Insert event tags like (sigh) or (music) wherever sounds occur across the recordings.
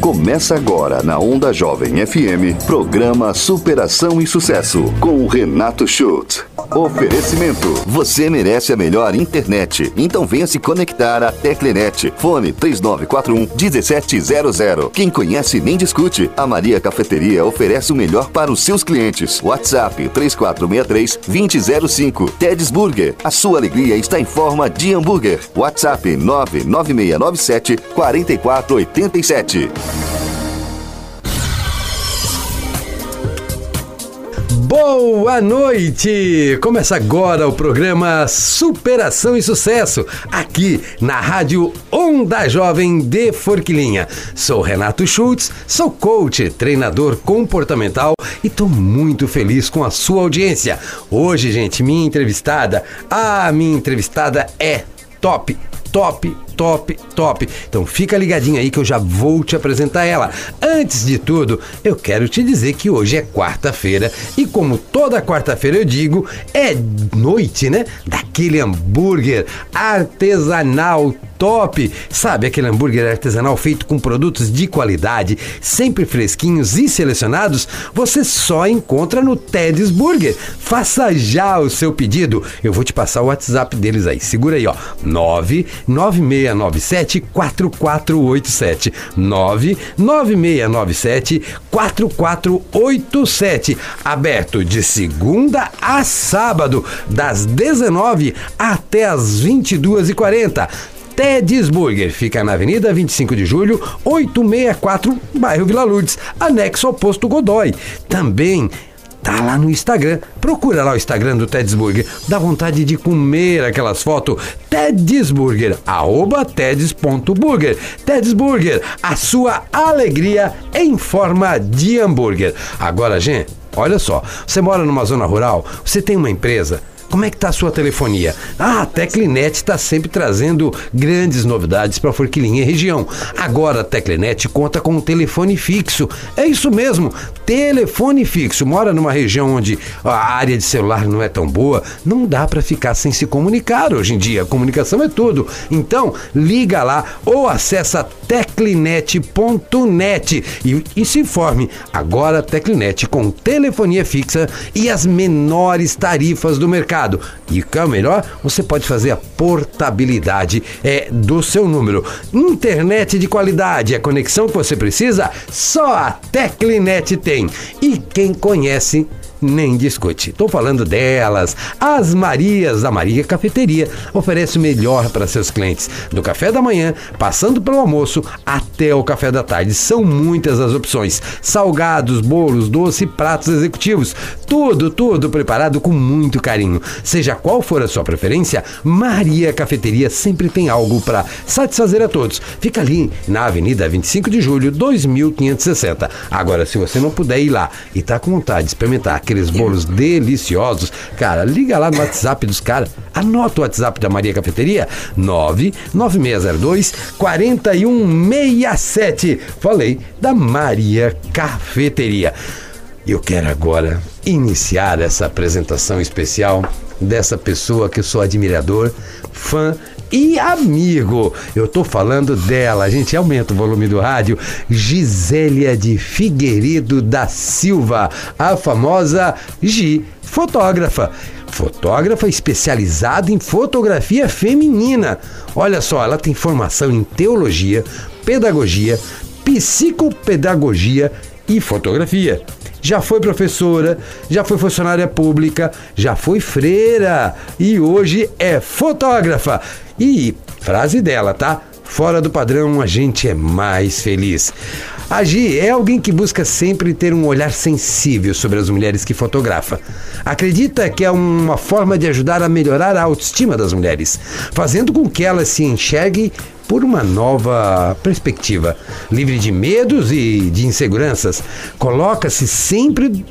Começa agora na Onda Jovem FM, programa Superação e Sucesso, com Renato Schultz. Oferecimento. Você merece a melhor internet. Então venha se conectar à Teclenet. Fone 3941 1700. Quem conhece nem discute. A Maria Cafeteria oferece o melhor para os seus clientes. WhatsApp 3463 2005. Ted's Burger. A sua alegria está em forma de hambúrguer. WhatsApp 99697 4487. Boa noite! Começa agora o programa Superação e Sucesso, aqui na Rádio Onda Jovem de Forquilinha. Sou Renato Schultz, sou coach, treinador comportamental e estou muito feliz com a sua audiência. Hoje, gente, minha entrevistada, a minha entrevistada é top, top, top, top. Então fica ligadinho aí que eu já vou te apresentar ela. Antes de tudo, eu quero te dizer que hoje é quarta-feira e como toda quarta-feira eu digo, é noite, né? Daquele hambúrguer artesanal top. Sabe aquele hambúrguer artesanal feito com produtos de qualidade, sempre fresquinhos e selecionados? Você só encontra no Ted's Burger. Faça já o seu pedido. Eu vou te passar o WhatsApp deles aí. Segura aí, ó. 99697 4487. 99697 4487. Aberto de segunda a sábado, das 19 até as 22h40. Ted's Burger fica na Avenida 25 de Julho, 864, bairro Vila Lourdes, anexo ao posto Godoy. Também tá lá no Instagram. Procura lá o Instagram do Ted's Burger. Dá vontade de comer aquelas fotos. Ted's Burger, arroba teds.burger. Ted's Burger, a sua alegria em forma de hambúrguer. Agora, gente, olha só. Você mora numa zona rural, você tem uma empresa como é que tá a sua telefonia? Ah, a Teclinet está sempre trazendo grandes novidades para Forquilinha e região. Agora a Teclinet conta com um telefone fixo. É isso mesmo, telefone fixo. Mora numa região onde a área de celular não é tão boa, não dá para ficar sem se comunicar hoje em dia. Comunicação é tudo. Então, liga lá ou acessa teclinet.net e, e se informe. Agora a Teclinet com telefonia fixa e as menores tarifas do mercado. E o que é o melhor, você pode fazer a portabilidade é, do seu número. Internet de qualidade, a conexão que você precisa, só a Teclinet tem. E quem conhece nem discute. Estou falando delas, as Marias da Maria Cafeteria. Oferece o melhor para seus clientes, do café da manhã, passando pelo almoço até o café da tarde. São muitas as opções: salgados, bolos, doce, pratos executivos. Tudo, tudo preparado com muito carinho. Seja qual for a sua preferência, Maria Cafeteria sempre tem algo para satisfazer a todos. Fica ali na Avenida 25 de Julho, 2560. Agora, se você não puder ir lá e tá com vontade de experimentar aqueles bolos deliciosos, cara, liga lá no WhatsApp dos caras. Anota o WhatsApp da Maria Cafeteria, 99602 4167. Falei da Maria Cafeteria. Eu quero agora iniciar essa apresentação especial dessa pessoa que eu sou admirador, fã e amigo. Eu tô falando dela, a gente aumenta o volume do rádio. Gisélia de Figueiredo da Silva, a famosa Gi, fotógrafa. Fotógrafa especializada em fotografia feminina. Olha só, ela tem formação em teologia, pedagogia, psicopedagogia e fotografia já foi professora, já foi funcionária pública, já foi freira e hoje é fotógrafa. E frase dela, tá? Fora do padrão, a gente é mais feliz. A Gi é alguém que busca sempre ter um olhar sensível sobre as mulheres que fotografa. Acredita que é uma forma de ajudar a melhorar a autoestima das mulheres, fazendo com que elas se enxerguem por uma nova perspectiva, livre de medos e de inseguranças. Coloca-se sempre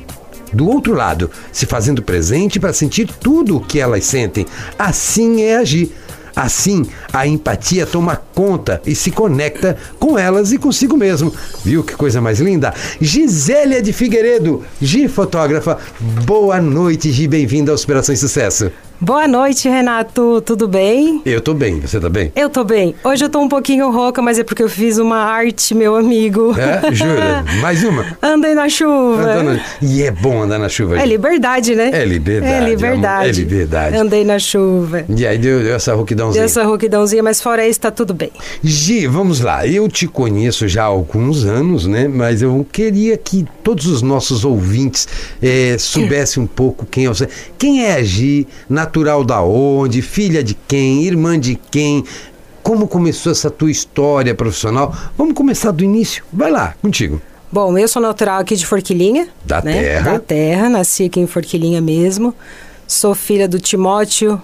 do outro lado, se fazendo presente para sentir tudo o que elas sentem. Assim é agir. Assim, a empatia toma conta e se conecta com elas e consigo mesmo. Viu que coisa mais linda? Gisélia de Figueiredo, Gi fotógrafa. Boa noite, Gi, bem-vinda ao Superação e Sucesso. Boa noite, Renato. Tudo bem? Eu tô bem, você tá bem? Eu tô bem. Hoje eu tô um pouquinho rouca, mas é porque eu fiz uma arte, meu amigo. É? Jura? (laughs) Mais uma? Andei na chuva. Andando- E é bom andar na chuva. É liberdade, né? É liberdade, É liberdade. é liberdade. Andei na chuva. E aí deu, deu essa rouquidãozinha. Deu essa rouquidãozinha, mas fora isso, tá tudo bem. Gi, vamos lá. Eu te conheço já há alguns anos, né? Mas eu queria que todos os nossos ouvintes eh, soubessem um pouco quem é você. Quem é a Gi? Natural da onde? Filha de quem? Irmã de quem? Como começou essa tua história profissional? Vamos começar do início. Vai lá, contigo. Bom, eu sou natural aqui de Forquilinha. Da né? terra. Da terra, nasci aqui em Forquilinha mesmo. Sou filha do Timóteo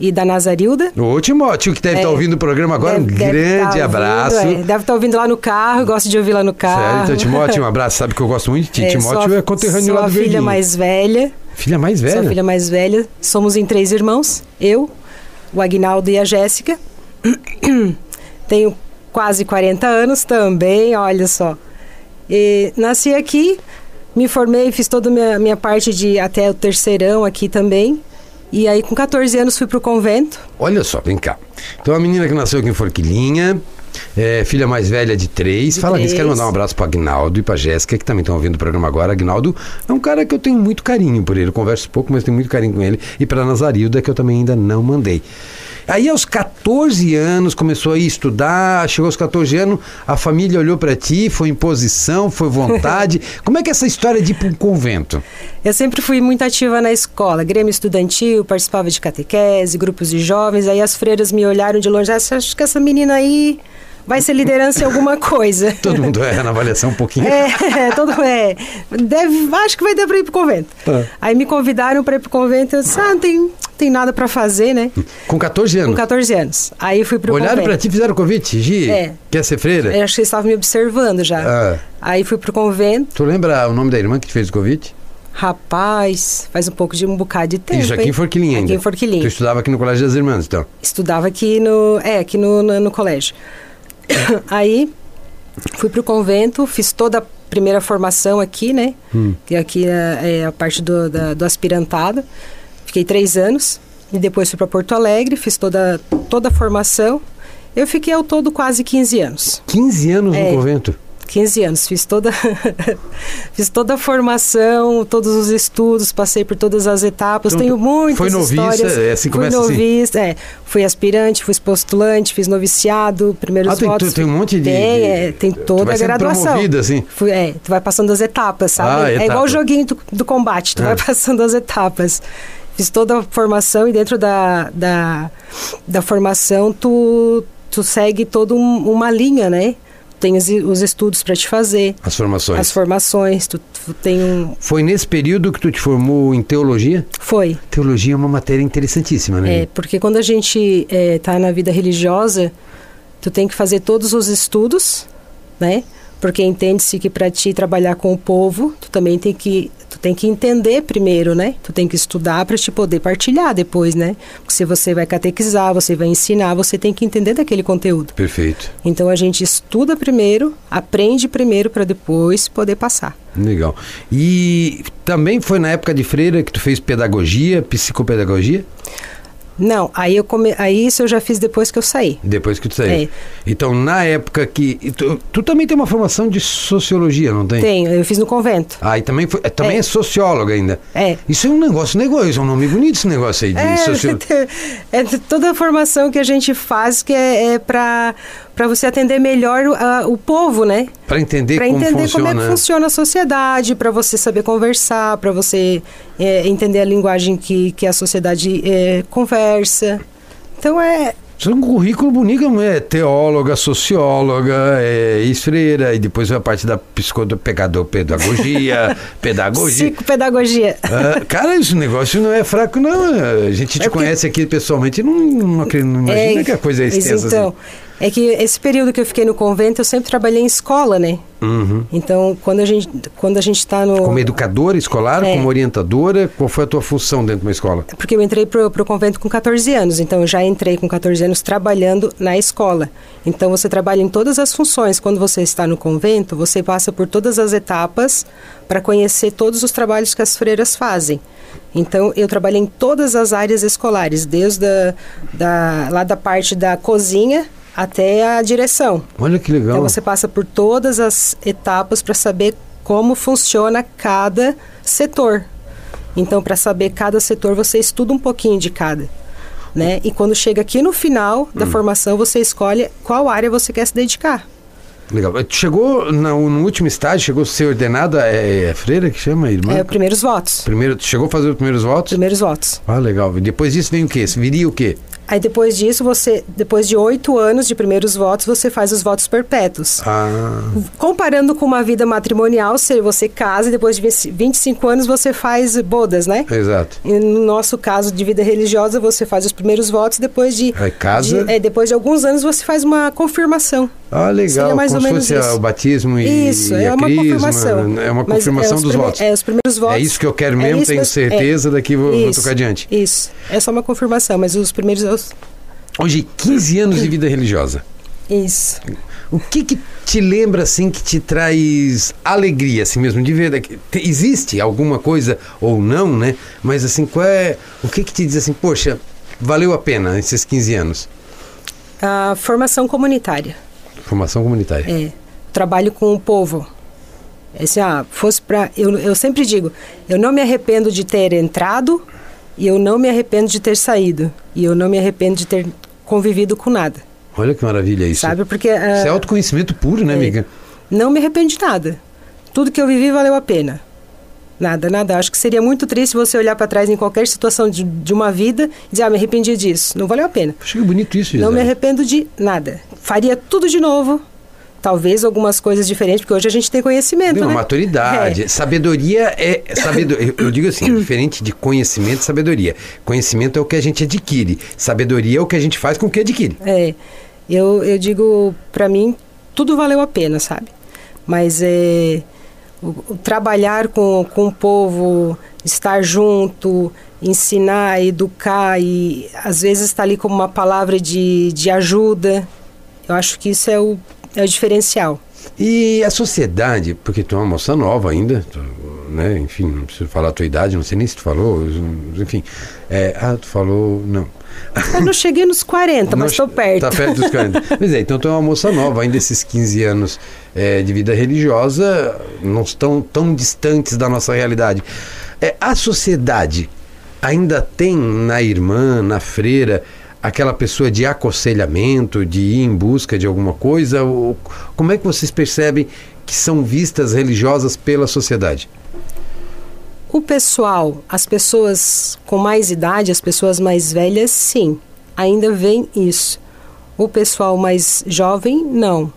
e da Nazarilda. Ô, Timóteo, que deve É. estar ouvindo o programa agora, um Deve- deve grande tá ouvindo, abraço. é. Deve estar ouvindo lá no carro, gosto de ouvir lá no carro. Sério, então, Timóteo, um abraço. Sabe que eu gosto muito de ti. É, Timóteo é conterrâneo lá do a filha Verdinho. mais velha. Filha mais velha? Sou filha mais velha. Somos em três irmãos. Eu, o Agnaldo e a Jéssica. (clears throat) Tenho quase 40 anos também, olha só. E nasci aqui, me formei, fiz toda a minha, minha parte de até o terceirão aqui também. E aí, com 14 anos, fui pro convento. Olha só, vem cá. Então, a menina que nasceu aqui em Forquilinha, é, filha mais velha de três. De Fala nisso, quero mandar um abraço para Agnaldo e para Jéssica, que também estão ouvindo o programa agora. Agnaldo é um cara que eu tenho muito carinho por ele. Eu converso pouco, mas tenho muito carinho com ele. E para Nazarilda, que eu também ainda não mandei. Aí, aos 14 anos, começou a estudar. Chegou aos 14 anos, a família olhou para ti, foi imposição, foi vontade. (laughs) Como é que é essa história de ir para um convento? Eu sempre fui muito ativa na escola, grêmio estudantil, participava de catequese, grupos de jovens. Aí as freiras me olharam de longe, "Ah, acha que essa menina aí vai ser liderança em alguma coisa? (laughs) Todo mundo erra na avaliação um pouquinho. É, todo é. Deve, acho que vai dar para ir pro convento. Tá. Aí me convidaram para ir pro convento, eu disse: "Ah, não tem, tem nada para fazer, né?" Com 14 anos. Com 14 anos. Aí fui pro Olharam convento. pra ti e fizeram convite? Gi, É. quer ser freira? Eu acho que eles estavam me observando já. Ah. Aí fui pro convento. Tu lembra o nome da irmã que te fez o convite? Rapaz, faz um pouco de um bocado de tempo. Isso, aqui hein? em Forquilinha ainda. Aqui em Forquilinha. Tu estudava aqui no Colégio das Irmãs, então. Estudava aqui no. É, aqui no, no, no colégio. (coughs) Aí fui pro convento, fiz toda a primeira formação aqui, né? Hum. Que aqui é, é a parte do, da- do aspirantado. Fiquei três anos. E depois fui para Porto Alegre, fiz toda, toda a formação. Eu fiquei ao todo quase 15 anos. 15 anos É. no convento. 15 anos, fiz toda (laughs) fiz toda a formação, todos os estudos, passei por todas as etapas, Então, tenho tu muitas foi noviça, histórias. é assim, fui começa assim? noviça, é, fui aspirante, fui postulante, fiz noviciado, primeiros Ah, tem- votos. tu tem um monte de- Tem, de- é, tem toda a graduação. promovida, assim? Fui, é, tu vai passando as etapas, sabe? Ah, é etapa. igual o joguinho do, do combate, tu Ah. vai (laughs) passando as etapas. Fiz toda a formação e dentro da, da, da formação tu, tu segue toda um- uma linha, né? Tem os, os estudos para te fazer, As formações. as formações, tu, tu tem um... Foi nesse período que tu te formou em teologia? Foi, Teologia é uma matéria interessantíssima, né? É, porque quando a gente está na vida religiosa, tu tem que fazer todos os estudos, né? Porque entende-se que para ti trabalhar com o povo, tu também tem que tu tem que entender primeiro, né? Tu tem que estudar para te poder partilhar depois, né? Porque se você vai catequizar, você vai ensinar, você tem que entender daquele conteúdo. Perfeito. Então a gente estuda primeiro, aprende primeiro para depois poder passar. Legal. E também foi na época de freira que tu fez pedagogia, psicopedagogia? Não, aí eu come... aí isso eu já fiz depois que eu saí. Depois que tu saiu. É. Então, na época que. Tu, tu também tem uma formação de sociologia, não tem? Tenho, eu fiz no convento. Ah, e também, foi, é, também é. É. socióloga ainda. É. Isso é um negócio, negócio, isso é um nome bonito esse negócio aí de É, (laughs) é toda a formação que a gente faz que é, é para você atender melhor o, a- o povo, né? Para entender Para como entender funciona. como é que funciona a sociedade, para você saber conversar, para você é, entender a linguagem que, que a sociedade é, conversa. Então é. Isso é um currículo bonito, é teóloga, socióloga, é ex-freira, e depois a parte da psicopedagogia, pedagogia. (laughs) Psicopedagogia. Ah, cara, esse negócio não é fraco, não. A gente te É porque- conhece aqui pessoalmente, não, não, não imagina que a coisa é extensa então, assim. É que esse período que eu fiquei no convento, eu sempre trabalhei em escola, né? Uhum. Então, quando a gente quando a gente está no Como educadora escolar, É. como orientadora, qual foi a tua função dentro de uma escola? Porque eu entrei pro, pro convento com 14 anos, então eu já entrei com 14 anos trabalhando na escola. Então você trabalha em todas as funções. Quando você está no convento, você passa por todas as etapas para conhecer todos os trabalhos que as freiras fazem. Então eu trabalhei em todas as áreas escolares, desde a, da, lá da parte da cozinha até a direção. Olha que legal. Então você passa por todas as etapas para saber como funciona cada setor. Então, para saber cada setor, você estuda um pouquinho de cada. Né? E quando chega aqui no final da formação, você escolhe qual área você quer se dedicar. Legal. Tu Chegou no, no último estágio, chegou a ser ordenada, é, é freira que chama, irmã? É, primeiros votos. Primeiro, chegou a fazer os primeiros votos? Primeiros votos. Ah, legal. E depois disso vem o quê? Viria o quê? Aí depois disso, você, depois de oito anos de primeiros votos, você faz os votos perpétuos. Ah, Comparando com uma vida matrimonial, se você casa e depois de 20 25 anos você faz bodas, né? exato. E no nosso caso de vida religiosa, você faz os primeiros votos, depois de, Aí casa. de- é, depois de alguns anos você faz uma confirmação. Ah, legal. Seria mais Como ou se menos isso. o batismo e, isso, e é uma crisma. confirmação. É uma Mas confirmação os dos votos. É, os primeiros votos. É isso que eu quero é mesmo, isso tenho certeza, daqui vou, vou Isso, tocar adiante. Isso, é só uma confirmação, mas os primeiros... os- Hoje, 15 anos de vida religiosa. Isso. O que que te lembra, assim, que te traz alegria, assim mesmo, de ver Existe alguma coisa, ou não, né? Mas, assim, qual é... O que que te diz assim, poxa, valeu a pena esses 15 anos? A formação comunitária. Formação comunitária. É, trabalho com o povo. Esse, ah, fosse para eu, eu sempre digo, eu não me arrependo de ter entrado e eu não me arrependo de ter saído e eu não me arrependo de ter convivido com nada, Olha que maravilha isso. sabe? Porque ah, Isso é autoconhecimento puro, né, é. amiga? não me arrependo de nada. Tudo que eu vivi valeu a pena. Nada, nada. Acho que seria muito triste você olhar para trás em qualquer situação de, de uma vida e dizer, ah, me arrependi disso. Não valeu a pena. Achei bonito isso, Não me Gisele. arrependo de nada. Faria tudo de novo. Talvez algumas coisas diferentes, porque hoje a gente tem conhecimento, Não, né? maturidade. É. Sabedoria é. Sabedoria, eu digo assim, (coughs) diferente de conhecimento sabedoria. Conhecimento é o que a gente adquire. Sabedoria é o que a gente faz com o que adquire. É, eu, eu digo, para mim, tudo valeu a pena, sabe? Mas é, o, o trabalhar com, com o povo, estar junto, ensinar, educar e às vezes estar ali como uma palavra de, de ajuda, eu acho que isso é o, é o diferencial. E a sociedade, porque tu é uma moça nova ainda, tu, né? Enfim, não preciso falar a tua idade, não sei nem se tu falou, enfim. É, ah, tu falou. Não. Eu não cheguei nos 40, mas estou perto. Tá perto dos 40. Pois é, então tu é uma moça nova, ainda esses 15 anos é, de vida religiosa não estão tão distantes da nossa realidade. É, a sociedade ainda tem na irmã, na freira, aquela pessoa de aconselhamento, de ir em busca de alguma coisa? Ou, como é que vocês percebem que são vistas religiosas pela sociedade? O pessoal, as pessoas com mais idade, as pessoas mais velhas, sim, ainda vem isso. O pessoal mais jovem, não.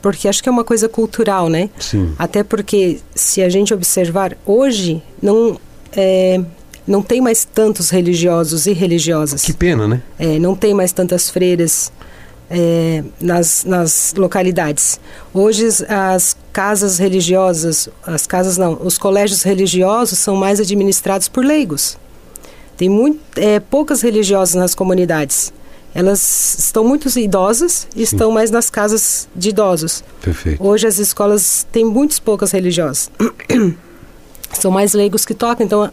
Porque acho que é uma coisa cultural, né? Sim. Até porque, se a gente observar, hoje não, é, não tem mais tantos religiosos e religiosas. Que pena, né? É, não tem mais tantas freiras é, nas, nas localidades. Hoje as- as casas religiosas, as casas não, os colégios religiosos são mais administrados por leigos. Tem muito, é, poucas religiosas nas comunidades. Elas estão muito idosas e estão mais nas casas de idosos. Perfeito. Hoje as escolas têm muitas poucas religiosas. (clears throat) São mais leigos que tocam, então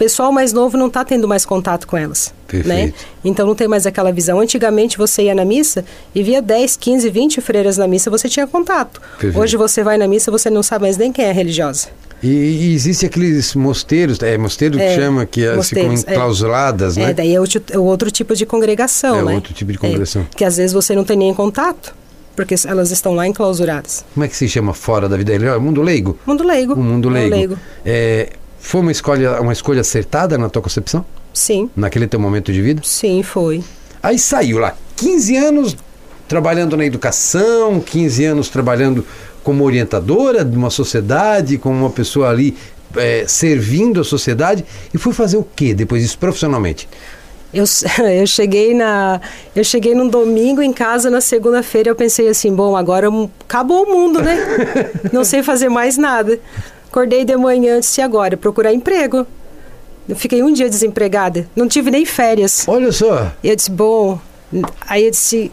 pessoal mais novo não está tendo mais contato com elas. Né? Então não tem mais aquela visão. Antigamente você ia na missa e via 10, 15, 20 freiras na missa, você tinha contato. Perfeito. Hoje você vai na missa, você não sabe mais nem quem é religiosa. E, e existe aqueles mosteiros, é mosteiro que É, chama, que elas ficam mosteiros, é. enclausuradas, né? É, daí é, o, ti- é outro tipo de congregação, É né? outro tipo de congregação. que às vezes você não tem nem contato, porque elas estão lá enclausuradas. Como é que se chama fora da vida religiosa? Mundo leigo? Mundo leigo. O mundo É leigo. É, foi uma escolha, uma escolha acertada na tua concepção? Sim, Naquele teu momento de vida? sim, foi. Aí saiu lá, 15 anos trabalhando na educação, 15 anos trabalhando como orientadora de uma sociedade, como uma pessoa ali é, servindo a sociedade, e foi fazer o que depois disso profissionalmente? Eu, (laughs) eu cheguei na eu cheguei num domingo em casa na segunda-feira eu pensei assim bom agora acabou o mundo né (laughs) não sei fazer mais nada acordei de manhã antes e agora procurar emprego eu fiquei um dia desempregada não tive nem férias olha só e eu disse bom aí eu disse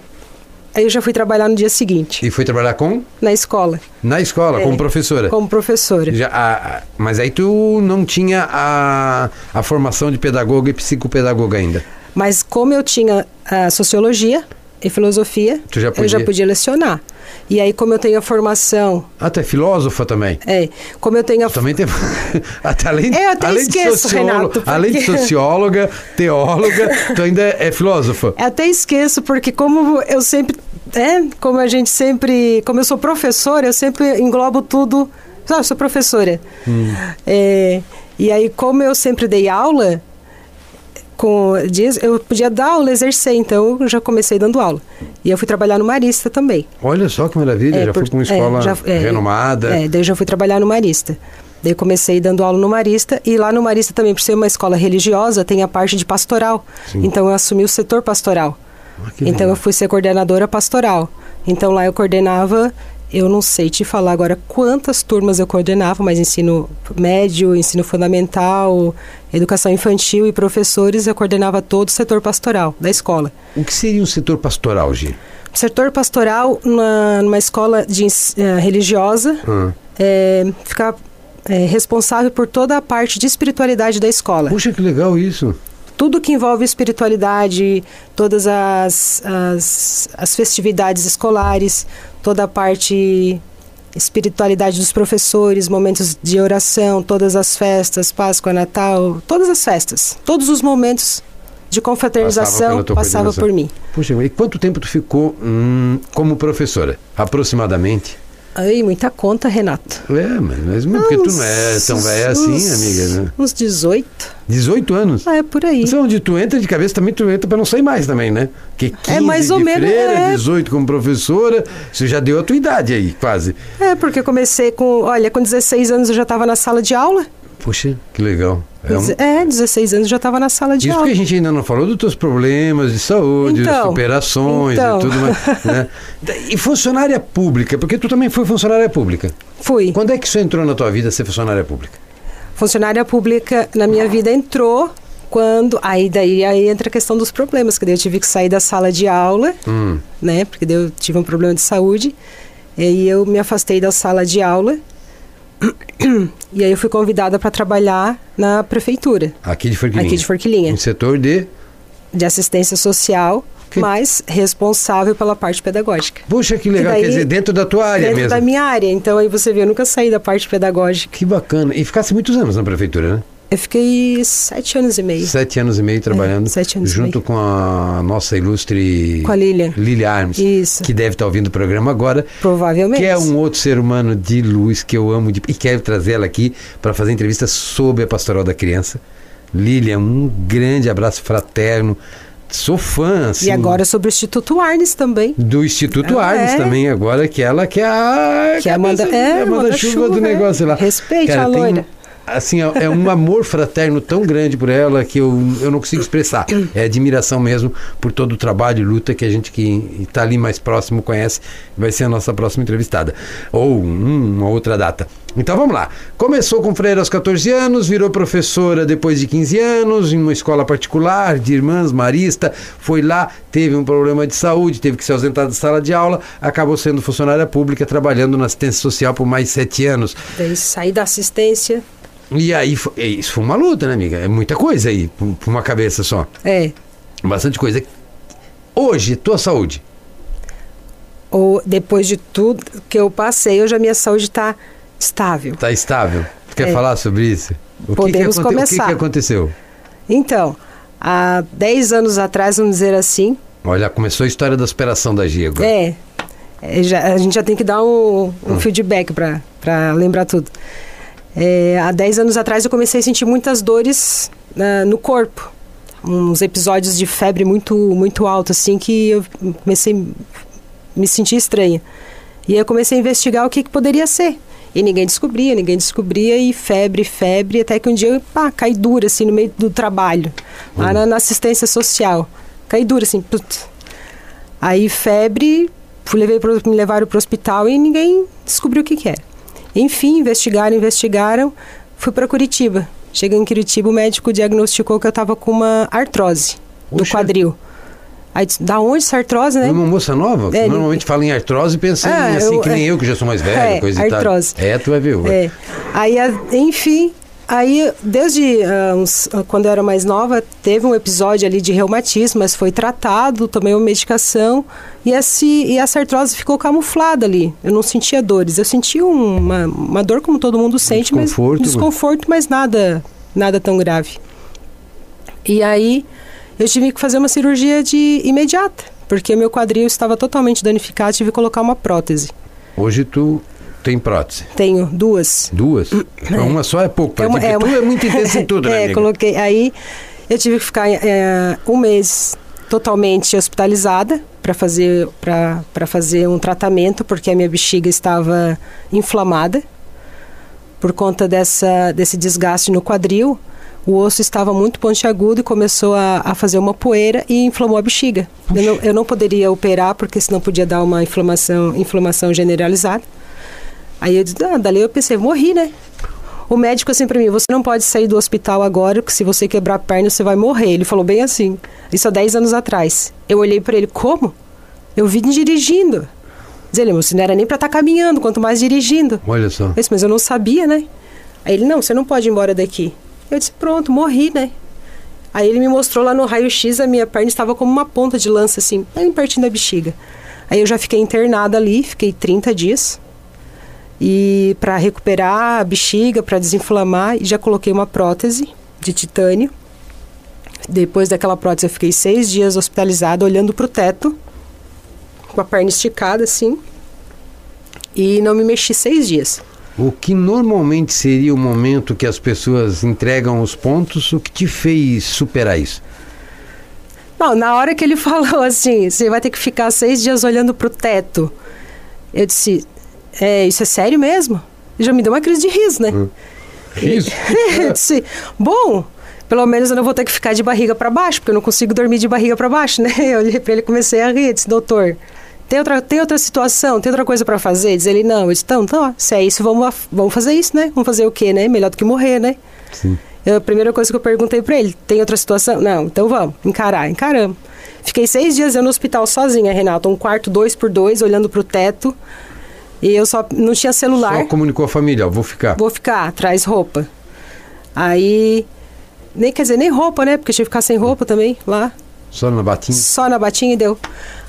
Aí eu já fui trabalhar no dia seguinte. E foi trabalhar com? Na escola. Na escola, é, como professora? Como professora. Já, a, a, mas aí tu não tinha a, a formação de pedagoga e psicopedagoga ainda? Mas como eu tinha a sociologia e filosofia, já eu já podia lecionar. E aí, como eu tenho a formação. Ah, tu é filósofa também? É. Como eu tenho a. Também tem. (laughs) até além, é, eu até além esqueço, de socióloga, Renato, porque... além de socióloga, teóloga, tu ainda é filósofa? Eu até esqueço, porque como eu sempre. É, como a gente sempre. Como eu sou professora, eu sempre englobo tudo. Ah, eu sou professora. Hum. É, e aí, como eu sempre dei aula, com dias eu podia dar aula, exercer, então eu já comecei dando aula. E eu fui trabalhar no Marista também. Olha só que maravilha, é, já por, fui para uma é, escola é, já, é, renomada. É, daí eu já fui trabalhar no Marista. Daí eu comecei dando aula no Marista e lá no Marista também, por ser uma escola religiosa, tem a parte de pastoral. Sim. Então eu assumi o setor pastoral. Ah, então eu fui ser coordenadora pastoral. Então lá eu coordenava eu não sei te falar agora quantas turmas eu coordenava, mas ensino médio, ensino fundamental, educação infantil e professores, eu coordenava todo o setor pastoral da escola. O que seria um setor pastoral, Gi? O setor pastoral, numa, numa escola de, uh, religiosa, hum. é, ficar é, responsável por toda a parte de espiritualidade da escola. Puxa, que legal isso! Tudo que envolve espiritualidade, todas as, as, as festividades escolares, toda a parte espiritualidade dos professores, momentos de oração, todas as festas, Páscoa, Natal, todas as festas, todos os momentos de confraternização passava, passava por mim. Puxa, e quanto tempo tu ficou hum, como professora, aproximadamente? Ai, muita conta, Renato. É, mas, mas não, porque tu não é tão velha assim, amiga, né? Uns 18. 18 anos? Ah, é por aí. Então, onde tu entra de cabeça também, tu entra para não sair mais também, né? Que 15 é mais ou de menos, freira, é... 18 como professora, você já deu a tua idade aí, quase. É, porque eu comecei com, olha, com 16 anos eu já estava na sala de aula. Puxa, que legal. É, um... é 16 anos já estava na sala de Isso aula. Isso que a gente ainda não falou dos teus problemas de saúde, então, superações então. e tudo mais. (laughs) Né? E funcionária pública, porque tu também foi funcionária pública. Fui. Quando é que isso entrou na tua vida ser funcionária pública? Funcionária pública na minha vida entrou quando aí daí aí entra a questão dos problemas que daí eu tive que sair da sala de aula hum. né porque daí eu tive um problema de saúde e aí eu me afastei da sala de aula e aí eu fui convidada para trabalhar na prefeitura. Aqui de Forquilinha? Aqui de Forquilinha. No setor de? De assistência social, que... mas responsável pela parte pedagógica. Puxa, que legal. Daí, Quer dizer, dentro da tua área dentro mesmo. Dentro da minha área. Então aí você vê, eu nunca saí da parte pedagógica. Que bacana. E ficasse muitos anos na prefeitura, né? Eu fiquei sete anos e meio. Sete anos e meio trabalhando. É, sete anos junto e meio. com a nossa ilustre. Com a Lilian. Lilian Arms. Isso. Que deve estar ouvindo o programa agora. Provavelmente. Que é um outro ser humano de luz que eu amo de, e quero trazer ela aqui para fazer entrevista sobre a pastoral da criança. Lilian, um grande abraço fraterno. Sou fã, assim. E agora sobre o Instituto Arnes também. Do Instituto ela Arnes é. também, agora que ela que é a. Que é a Amanda, é, Amanda chuva, chuva do negócio lá. Respeite Cara, a loira. Assim, é, é um amor fraterno tão grande por ela que eu, eu não consigo expressar. É admiração mesmo por todo o trabalho e luta que a gente que está ali mais próximo conhece. Vai ser a nossa próxima entrevistada. Ou hum, uma outra data. Então vamos lá. Começou com freira aos 14 anos, virou professora depois de 15 anos, em uma escola particular de irmãs marista. Foi lá, teve um problema de saúde, teve que se ausentar da sala de aula, acabou sendo funcionária pública, trabalhando na assistência social por mais sete anos. Daí saí da assistência e aí, isso foi uma luta, né, amiga? É muita coisa aí, por uma cabeça só. É. Bastante coisa. Hoje, tua saúde? Ou depois de tudo que eu passei, hoje a minha saúde está estável. Está estável. Tu quer é. falar sobre isso? O Podemos que que começar. O que, que aconteceu? Então, há 10 anos atrás, vamos dizer assim. Olha, começou a história da superação da Gigo. É. é já, a gente já tem que dar um, um hum. feedback para lembrar tudo. É, há 10 anos atrás eu comecei a sentir muitas dores uh, no corpo. Uns episódios de febre muito, muito alto, assim, que eu comecei a me sentir estranha. E aí eu comecei a investigar o que, que poderia ser. E ninguém descobria, ninguém descobria, e febre, febre, até que um dia eu pá, caí dura, assim, no meio do trabalho, lá na, na assistência social. Caí dura, assim, putz. Aí febre, fui, levei pro, me levaram para o hospital e ninguém descobriu o que, que era. Enfim, investigaram, investigaram, fui para Curitiba. Cheguei em Curitiba, o médico diagnosticou que eu estava com uma artrose no Oxe. quadril. Aí, disse, da onde essa artrose, né? Uma moça nova? É, Normalmente fala em artrose pensando Ah, em assim, eu- que nem é. eu, que já sou mais velho, É, coisa e tal. artrose. É, tu vai ver. ué. É. Aí, enfim, aí desde ah, uns- ah, quando eu era mais nova, teve um episódio ali de reumatismo, mas foi tratado, tomei uma medicação e, esse, e essa artrose ficou camuflada ali. Eu não sentia dores. Eu sentia uma, uma dor como todo mundo sente, Desconforto, mas desconforto, mas nada, nada tão grave. E aí eu tive que fazer uma cirurgia de imediata, porque meu quadril estava totalmente danificado, tive que colocar uma prótese. Hoje tu tem prótese. Tenho duas. Duas? Uma só é pouco É uma- é uma- é muito intenso em tudo, (laughs) né, É, coloquei. Aí eu tive que ficar é, um mês totalmente hospitalizada para fazer fazer um tratamento porque a minha bexiga estava inflamada por conta dessa desse desgaste no quadril. O osso estava muito pontiagudo e começou a, a fazer uma poeira e inflamou a bexiga. Eu não, eu não poderia operar porque senão podia dar uma inflamação inflamação generalizada. Aí eu disse, ah, dali eu pensei, morri, né? O médico assim pra mim, você não pode sair do hospital agora, porque se você quebrar a perna, você vai morrer. Ele falou bem assim. Isso há 10 anos atrás. Eu olhei pra ele, como? Eu vim dirigindo. Diz ele, você não era nem pra estar caminhando, quanto mais dirigindo. Olha só. Eu disse, mas eu não sabia, né? Aí ele, não, você não pode ir embora daqui. Eu disse, pronto, morri, né? Aí ele me mostrou lá no raio-x, a minha perna estava como uma ponta de lança, assim, bem pertinho da bexiga. Aí eu já fiquei internada ali, fiquei 30 dias. E para recuperar a bexiga, para desinflamar, e já coloquei uma prótese de titânio. Depois daquela prótese, eu fiquei seis dias hospitalizada, olhando para o teto, com a perna esticada, assim. E não me mexi seis dias. O que normalmente seria o momento que as pessoas entregam os pontos, o que te fez superar isso? Não, na hora que ele (laughs) falou assim, você vai ter que ficar seis dias olhando pro teto. Eu disse, é, isso é sério mesmo? Já me deu uma crise de riso, né? Isso. (laughs) eu disse, bom, pelo menos eu não vou ter que ficar de barriga para baixo, porque eu não consigo dormir de barriga para baixo, (laughs) né? Eu olhei para ele e comecei a rir, disse, doutor, tem outra, tem outra situação, tem outra coisa para fazer? Diz ele, não. Eu disse, então, então, ó, se é isso, vamos, vamos fazer isso, né? Vamos fazer o quê, né? Melhor do que morrer, né? Sim. A primeira coisa que eu perguntei pra ele, tem outra situação? Não, então vamos, encarar, encaramos. Fiquei seis dias eu no hospital sozinha, Renato, um quarto dois por dois, olhando pro teto. E eu só não tinha celular. Só comunicou a família, ó, vou ficar. Vou ficar, traz roupa. Aí, nem quer dizer, nem roupa, né? Porque eu tive que ficar sem roupa também lá. Só na batinha. Só na batinha e deu.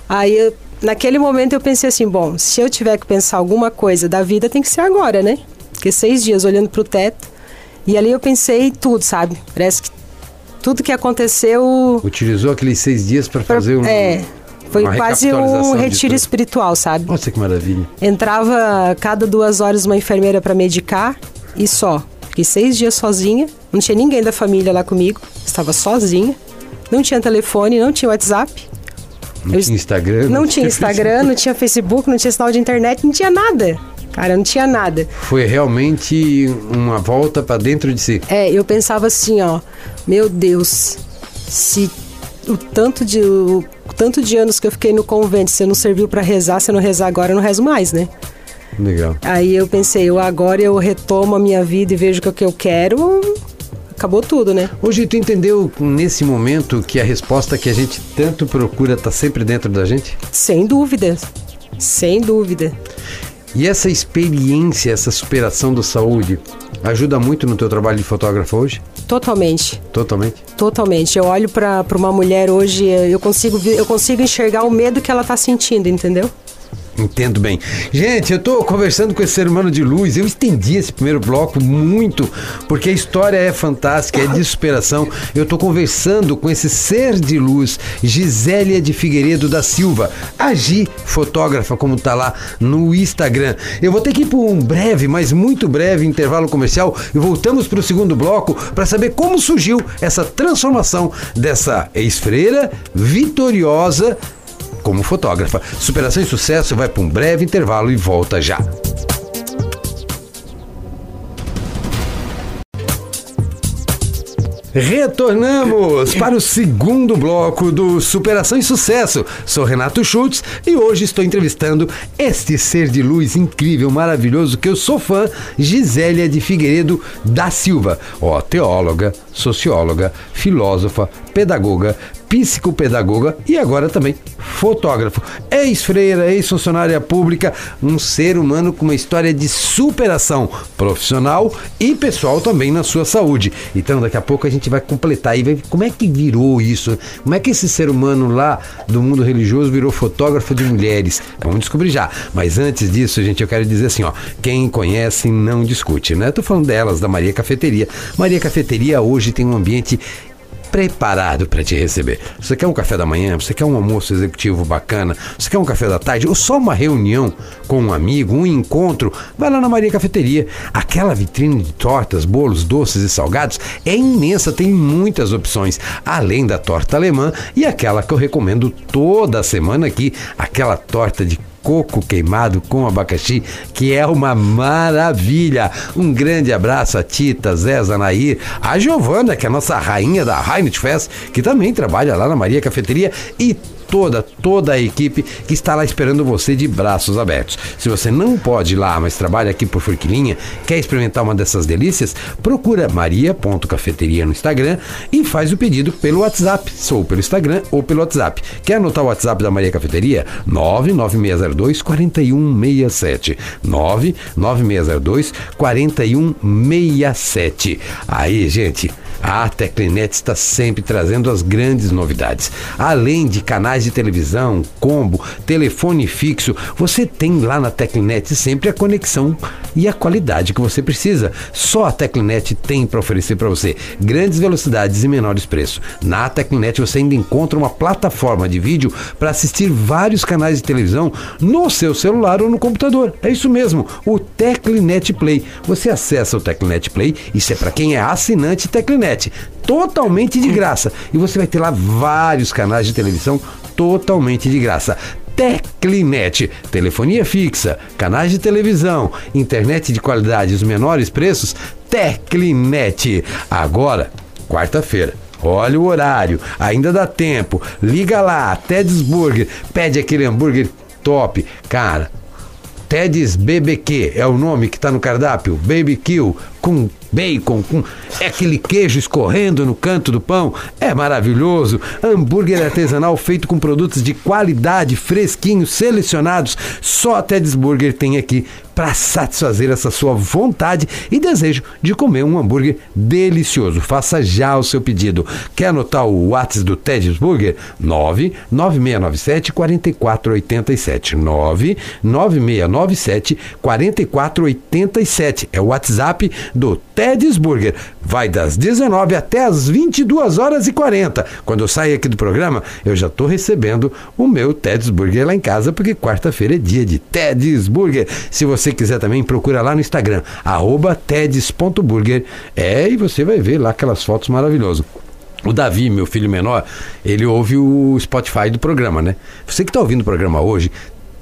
Aí, eu- naquele momento eu pensei assim, bom, se eu tiver que pensar alguma coisa da vida, tem que ser agora, né? Porque seis dias olhando pro teto. E ali eu pensei tudo, sabe? Parece que tudo que aconteceu... Utilizou aqueles seis dias para fazer um. É, foi uma quase um retiro espiritual, sabe? Nossa, que maravilha. Entrava cada duas horas uma enfermeira para medicar e só. Fiquei seis dias sozinha, não tinha ninguém da família lá comigo, estava sozinha. Não tinha telefone, não tinha WhatsApp, Não Eu- tinha Instagram. não tinha Instagram, não tinha Facebook, não tinha sinal de internet, não tinha nada. Cara, não tinha nada. Foi realmente uma volta para dentro de si. É, eu pensava assim, ó, meu Deus, se o tanto de o, tanto de anos que eu fiquei no convento, se não serviu para rezar, se eu não rezar agora, eu não rezo mais, né? Legal. Aí eu pensei, eu agora eu retomo a minha vida e vejo que o que eu quero, acabou tudo, né? Hoje tu entendeu nesse momento que a resposta que a gente tanto procura está sempre dentro da gente? Sem dúvida. Sem dúvida. E essa experiência, essa superação da saúde, ajuda muito no teu trabalho de fotógrafo hoje? Totalmente. Totalmente. Totalmente. Eu olho pra uma mulher hoje, eu consigo, eu consigo enxergar o medo que ela tá sentindo, entendeu? Entendo bem. Gente, eu estou conversando com esse ser humano de luz. Eu estendi esse primeiro bloco muito, porque a história é fantástica, é de superação. Eu estou conversando com esse ser de luz, Gisélia de Figueiredo da Silva, a Gi, fotógrafa, como está lá no Instagram. Eu vou ter que ir por um breve, mas muito breve intervalo comercial e voltamos para o segundo bloco para saber como surgiu essa transformação dessa ex-freira vitoriosa como fotógrafa. Superação e sucesso vai para um breve intervalo e volta já. Retornamos para o segundo bloco do Superação e Sucesso. Sou Renato Schultz e hoje estou entrevistando este ser de luz incrível, maravilhoso, que eu sou fã, Gisélia de Figueiredo da Silva. Ó, teóloga, socióloga, filósofa, pedagoga, psicopedagoga e agora também fotógrafo. Ex-freira, ex-funcionária pública, um ser humano com uma história de superação profissional e pessoal também na sua saúde. Então daqui a pouco a gente vai completar e ver como é que virou isso, como é que esse ser humano lá do mundo religioso virou fotógrafo de mulheres. Vamos descobrir já. Mas antes disso, gente, eu quero dizer assim, ó, quem conhece não discute, né? Tô falando delas, da Maria Cafeteria. Maria Cafeteria hoje tem um ambiente preparado para te receber. Você quer um café da manhã? Você quer um almoço executivo bacana? Você quer um café da tarde? Ou só uma reunião com um amigo, um encontro? Vai lá na Maria Cafeteria. Aquela vitrine de tortas, bolos, doces e salgados é imensa, tem muitas opções, além da torta alemã e aquela que eu recomendo toda semana aqui, aquela torta de coco queimado com abacaxi, que é uma maravilha. Um grande abraço a Tita, Zé Zanair, a Giovana, que é a nossa rainha da Heinrich Fest, que também trabalha lá na Maria Cafeteria, e toda, toda a equipe que está lá esperando você de braços abertos. Se você não pode ir lá, mas trabalha aqui por Forquilinha, quer experimentar uma dessas delícias, procura maria.cafeteria no Instagram e faz o pedido pelo WhatsApp, ou pelo Instagram ou pelo WhatsApp. Quer anotar o WhatsApp da Maria Cafeteria? 99602 4167. 99602 4167. Aí, gente, a Teclinet está sempre trazendo as grandes novidades. Além de canais de televisão, combo, telefone fixo, você tem lá na Teclinet sempre a conexão e a qualidade que você precisa. Só a Teclinet tem para oferecer para você grandes velocidades e menores preços. Na Teclinet você ainda encontra uma plataforma de vídeo para assistir vários canais de televisão no seu celular ou no computador. É isso mesmo, o Teclinet Play. Você acessa o Teclinet Play, isso é para quem é assinante Teclinet internet totalmente de graça. E você vai ter lá vários canais de televisão totalmente de graça. Teclinet, telefonia fixa, canais de televisão, internet de qualidade e os menores preços, Teclinet. Agora, quarta-feira. Olha o horário, ainda dá tempo. Liga lá, Ted's Burger, pede aquele hambúrguer top. Cara, Ted's BBQ é o nome que está no cardápio. BBQ com bacon, com é aquele queijo escorrendo no canto do pão. É maravilhoso. Hambúrguer artesanal feito com produtos de qualidade, fresquinhos, selecionados. Só a Ted's Burger tem aqui para satisfazer essa sua vontade e desejo de comer um hambúrguer delicioso. Faça já o seu pedido. Quer anotar o WhatsApp do Ted's Burger? 99697 4487. 99697 4487. É o WhatsApp do Ted's Burger. Vai das 19 até as 22 horas e 40. Quando eu sair aqui do programa, eu já estou recebendo o meu Ted's Burger lá em casa, porque quarta-feira é dia de Ted's Burger. Se você quiser também, procura lá no Instagram, arroba teds.burger. É, e você vai ver lá aquelas fotos maravilhosas. O Davi, meu filho menor, ele ouve o Spotify do programa, né? Você que está ouvindo o programa hoje,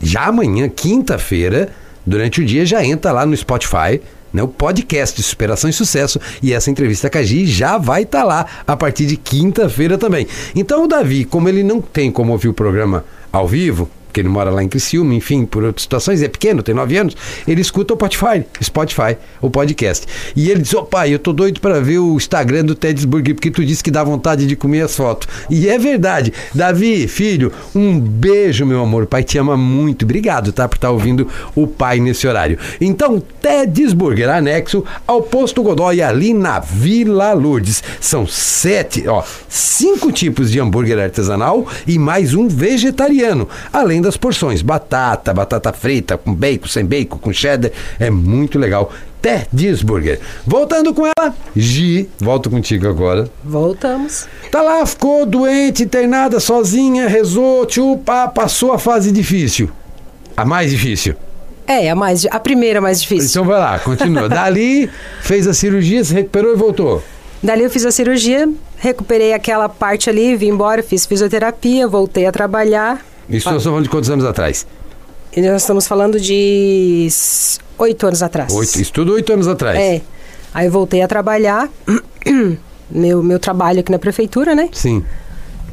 já amanhã, quinta-feira, durante o dia, já entra lá no Spotify né, o podcast de Superação e Sucesso. E essa entrevista com a Gi já vai estar tá lá a partir de quinta-feira também. Então o Davi, como ele não tem como ouvir o programa ao vivo, porque ele mora lá em Criciúma, enfim, por outras situações, é pequeno, tem nove anos, ele escuta o Spotify, Spotify, o podcast. E ele diz, ô pai, eu tô doido para ver o Instagram do Tedsburg, porque tu disse que dá vontade de comer as fotos. E é verdade. Davi, filho, um beijo, meu amor. O pai te ama muito. Obrigado, tá, por estar tá ouvindo o pai nesse horário. Então, Tedsburger, anexo ao Posto Godoy, ali na Vila Lourdes. São sete, ó, cinco tipos de hambúrguer artesanal e mais um vegetariano, além das porções. Batata, batata frita, com bacon, sem bacon, com cheddar. É muito legal. Té Disburger. Voltando com ela, Gi, volto contigo agora. Voltamos. Tá lá, ficou doente, internada, sozinha, rezou, tchupa, passou a fase difícil. A mais difícil. É, a, mais, a primeira mais difícil. Então vai lá, continua. Dali, (laughs) fez a cirurgia, se recuperou e voltou. Dali eu fiz a cirurgia, recuperei aquela parte ali, vim embora, fiz fisioterapia, voltei a trabalhar. Isso nós estamos falando de quantos anos atrás? Nós estamos falando de oito anos atrás. Oito, isso tudo oito anos atrás. É. Aí eu voltei a trabalhar. (clears throat) meu, meu trabalho aqui na prefeitura, né? Sim.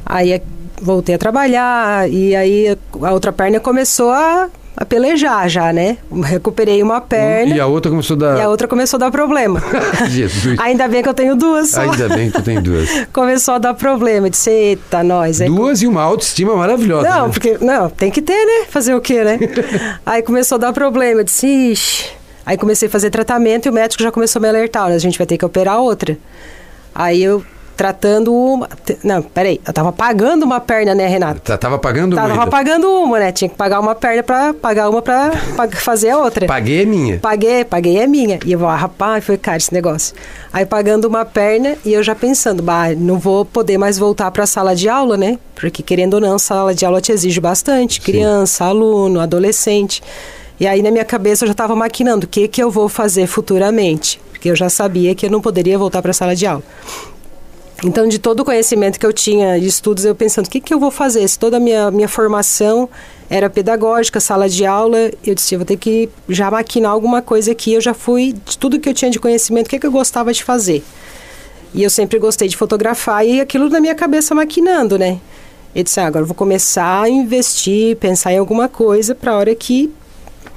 Aí é, voltei a trabalhar e aí a outra perna começou a, a pelejar já, né? Recuperei uma perna E a outra começou a dar. e a outra começou a dar problema. (laughs) Jesus. Ainda bem que eu tenho duas só. Ainda bem que tu tem duas. (laughs) Começou a dar problema. Eu disse, eita, nós. Aí Duas e uma autoestima maravilhosa. Não, né? porque. Não, tem que ter, né? Fazer o quê, né? (laughs) Aí começou a dar problema. Eu disse, ixi. Aí comecei a fazer tratamento e o médico já começou a me alertar. A gente vai ter que operar outra. Aí eu tratando uma. Não, peraí. Eu tava pagando uma perna, né, Renato? Tá- Tava pagando Tava muito. pagando uma, né? Tinha que pagar uma perna pra pagar uma pra, pra fazer a outra. Paguei a minha. Paguei, paguei é minha. E eu vou, ah, rapaz, foi caro esse negócio. Aí pagando uma perna e eu já pensando, bah, não vou poder mais voltar para a sala de aula, né? Porque querendo ou não, sala de aula te exige bastante. Criança, aluno, adolescente. E aí na minha cabeça eu já estava maquinando o que, que eu vou fazer futuramente. Porque eu já sabia que eu não poderia voltar para a sala de aula. Então, de todo o conhecimento que eu tinha de estudos, eu pensando, o que, que eu vou fazer? Se toda a minha, minha formação era pedagógica, sala de aula, eu disse, eu vou ter que já maquinar alguma coisa aqui. Eu já fui, de tudo que eu tinha de conhecimento, o que, que eu gostava de fazer? E eu sempre gostei de fotografar e aquilo na minha cabeça maquinando, né? Eu disse, ah, agora vou começar a investir, pensar em alguma coisa para a hora que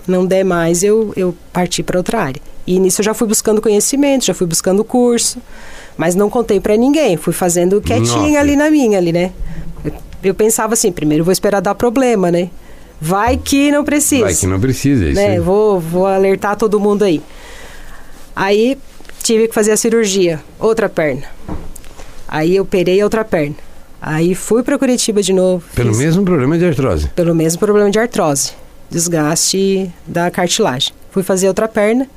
não der mais, eu, eu partir para outra área. E nisso eu já fui buscando conhecimento, já fui buscando curso, mas não contei para ninguém, fui fazendo quietinha Nossa. ali na minha, ali, né? Eu, eu pensava assim, primeiro vou esperar dar problema, né? Vai que não precisa. Vai que não precisa, é isso né? Vou, vou alertar todo mundo aí. Aí tive que fazer a cirurgia, outra perna. Aí eu operei a outra perna. Aí fui para Curitiba de novo. Pelo fiz- mesmo problema de artrose. pelo mesmo problema de artrose, desgaste da cartilagem. Fui fazer outra perna,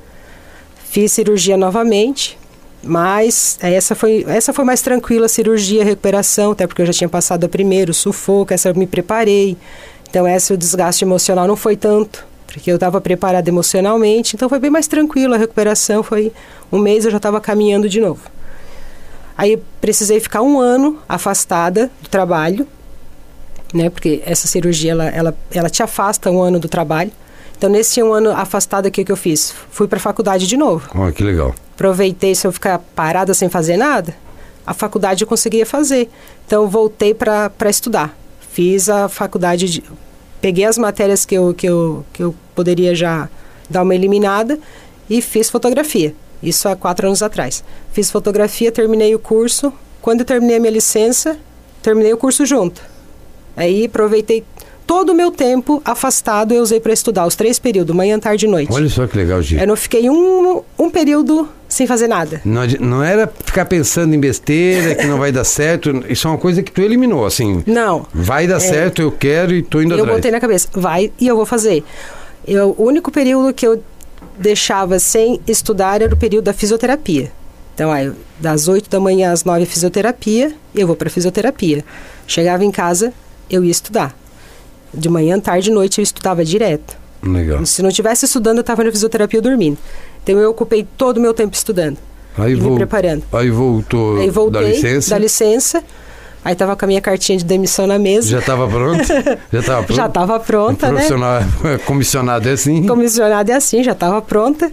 fiz cirurgia novamente, mas essa foi, essa foi mais tranquila, a cirurgia, recuperação, até porque eu já tinha passado a primeira, o sufoco, essa eu me preparei. Então essa o desgaste emocional não foi tanto, porque eu estava preparada emocionalmente, então foi bem mais tranquilo a recuperação, foi um mês eu já estava caminhando de novo. Aí precisei ficar um ano afastada do trabalho, né? Porque essa cirurgia ela, ela, ela te afasta um ano do trabalho. Então nesse um ano afastado aqui que eu fiz, fui para a faculdade de novo. Olha que legal. Aproveitei se eu ficar parada sem fazer nada, a faculdade eu conseguia fazer. Então voltei para estudar. Fiz a faculdade de, peguei as matérias que eu, que eu que eu poderia já dar uma eliminada e fiz fotografia. Isso há quatro anos atrás. Fiz fotografia, terminei o curso. Quando terminei a minha licença, terminei o curso junto. Aí aproveitei todo o meu tempo afastado, eu usei para estudar os três períodos, manhã, tarde e noite. Olha só que legal, Gi. Eu não fiquei um, um período sem fazer nada. Não, não era ficar pensando em besteira, que não vai dar certo. Isso é uma coisa que tu eliminou, assim. Não. Vai dar certo, eu quero e tô indo eu atrás. botei na cabeça, vai e eu vou fazer. Eu, o único período que eu deixava sem estudar era o período da fisioterapia. Então, aí, das 8 da manhã às 9 fisioterapia, eu vou para fisioterapia. Chegava em casa, eu ia estudar. De manhã, tarde e noite eu estudava direto. Legal. Se não estivesse estudando, eu estava na fisioterapia dormindo. Então eu ocupei todo o meu tempo estudando. Aí, e me preparando. aí voltou Aí voltei da licença. licença. Aí tava com a minha cartinha de demissão na mesa. Já estava pronto? (laughs) Já estava pronto? Já estava pronta, né? Profissional (laughs) comissionado é assim. Comissionada é assim, já estava pronta.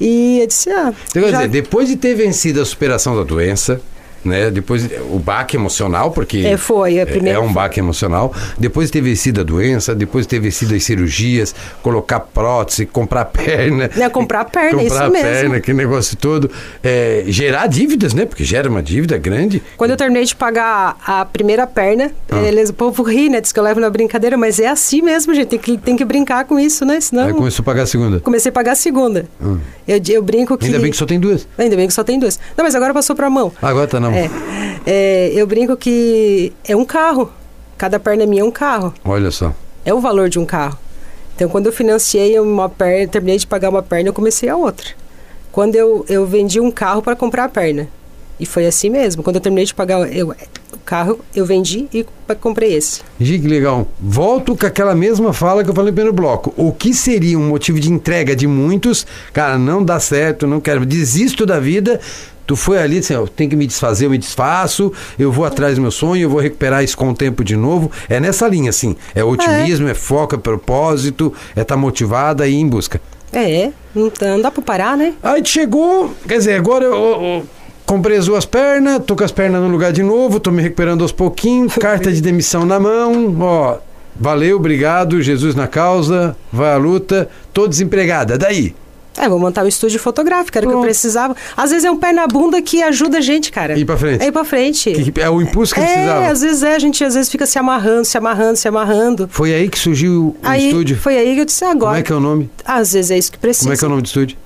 E eu disse, ah. Então, quer já- dizer, depois de ter vencido a superação da doença, né? Depois o baque emocional, porque É, foi, é, é- primeiro- é um baque emocional. Depois de ter vencido a doença, depois de ter vencido as cirurgias, colocar prótese, comprar perna. Né, comprar perna, comprar isso mesmo. perna, aquele negócio todo. É, gerar dívidas, né? Porque gera uma dívida grande. Quando eu terminei de pagar a primeira perna, Ah. eles, o povo ri, né? Diz que eu levo na brincadeira, mas é assim mesmo, gente. Tem que, tem que brincar com isso, né? Senão. Aí começou a pagar a segunda. Comecei a pagar a segunda. Eu, eu brinco que. Ainda bem que só tem duas. Ainda bem que só tem duas. Não, mas agora passou pra mão. Agora tá na mão. É, É, eu brinco que é um carro. Cada perna minha é um carro. Olha só. É o valor de um carro. Então, quando eu financiei uma perna, terminei de pagar uma perna, eu comecei a outra. Quando eu, eu vendi um carro para comprar a perna. E foi assim mesmo. Quando eu terminei de pagar eu- o carro, eu vendi e comprei esse. Que legal. Volto com aquela mesma fala que eu falei no primeiro bloco. O que seria um motivo de entrega de muitos? Cara, não dá certo, não quero, desisto da vida. Tu foi ali assim, eu tenho que me desfazer, eu me desfaço, eu vou atrás do meu sonho, eu vou recuperar isso com o tempo de novo. É nessa linha, assim. É otimismo, é, foco, é propósito, é estar motivada e ir em busca. É, não, tá- não dá para parar, né? Aí chegou, quer dizer, agora eu- eu- comprei as duas pernas, tô com as pernas no lugar de novo, tô me recuperando aos pouquinhos, (laughs) carta de demissão na mão, ó. Valeu, obrigado, Jesus na causa, vai à luta, tô desempregada. Daí? É, vou montar um estúdio fotográfico, era o que eu precisava. Às vezes é um pé na bunda que ajuda a gente, cara. Ir pra frente. É ir pra frente. Que- é o impulso que é, precisava. às vezes é, a gente às vezes fica se amarrando, se amarrando, se amarrando. Foi aí que surgiu o aí, estúdio? Foi aí que eu disse, agora. Como é que é o nome? Às vezes é isso que precisa. Como é que é o nome do estúdio?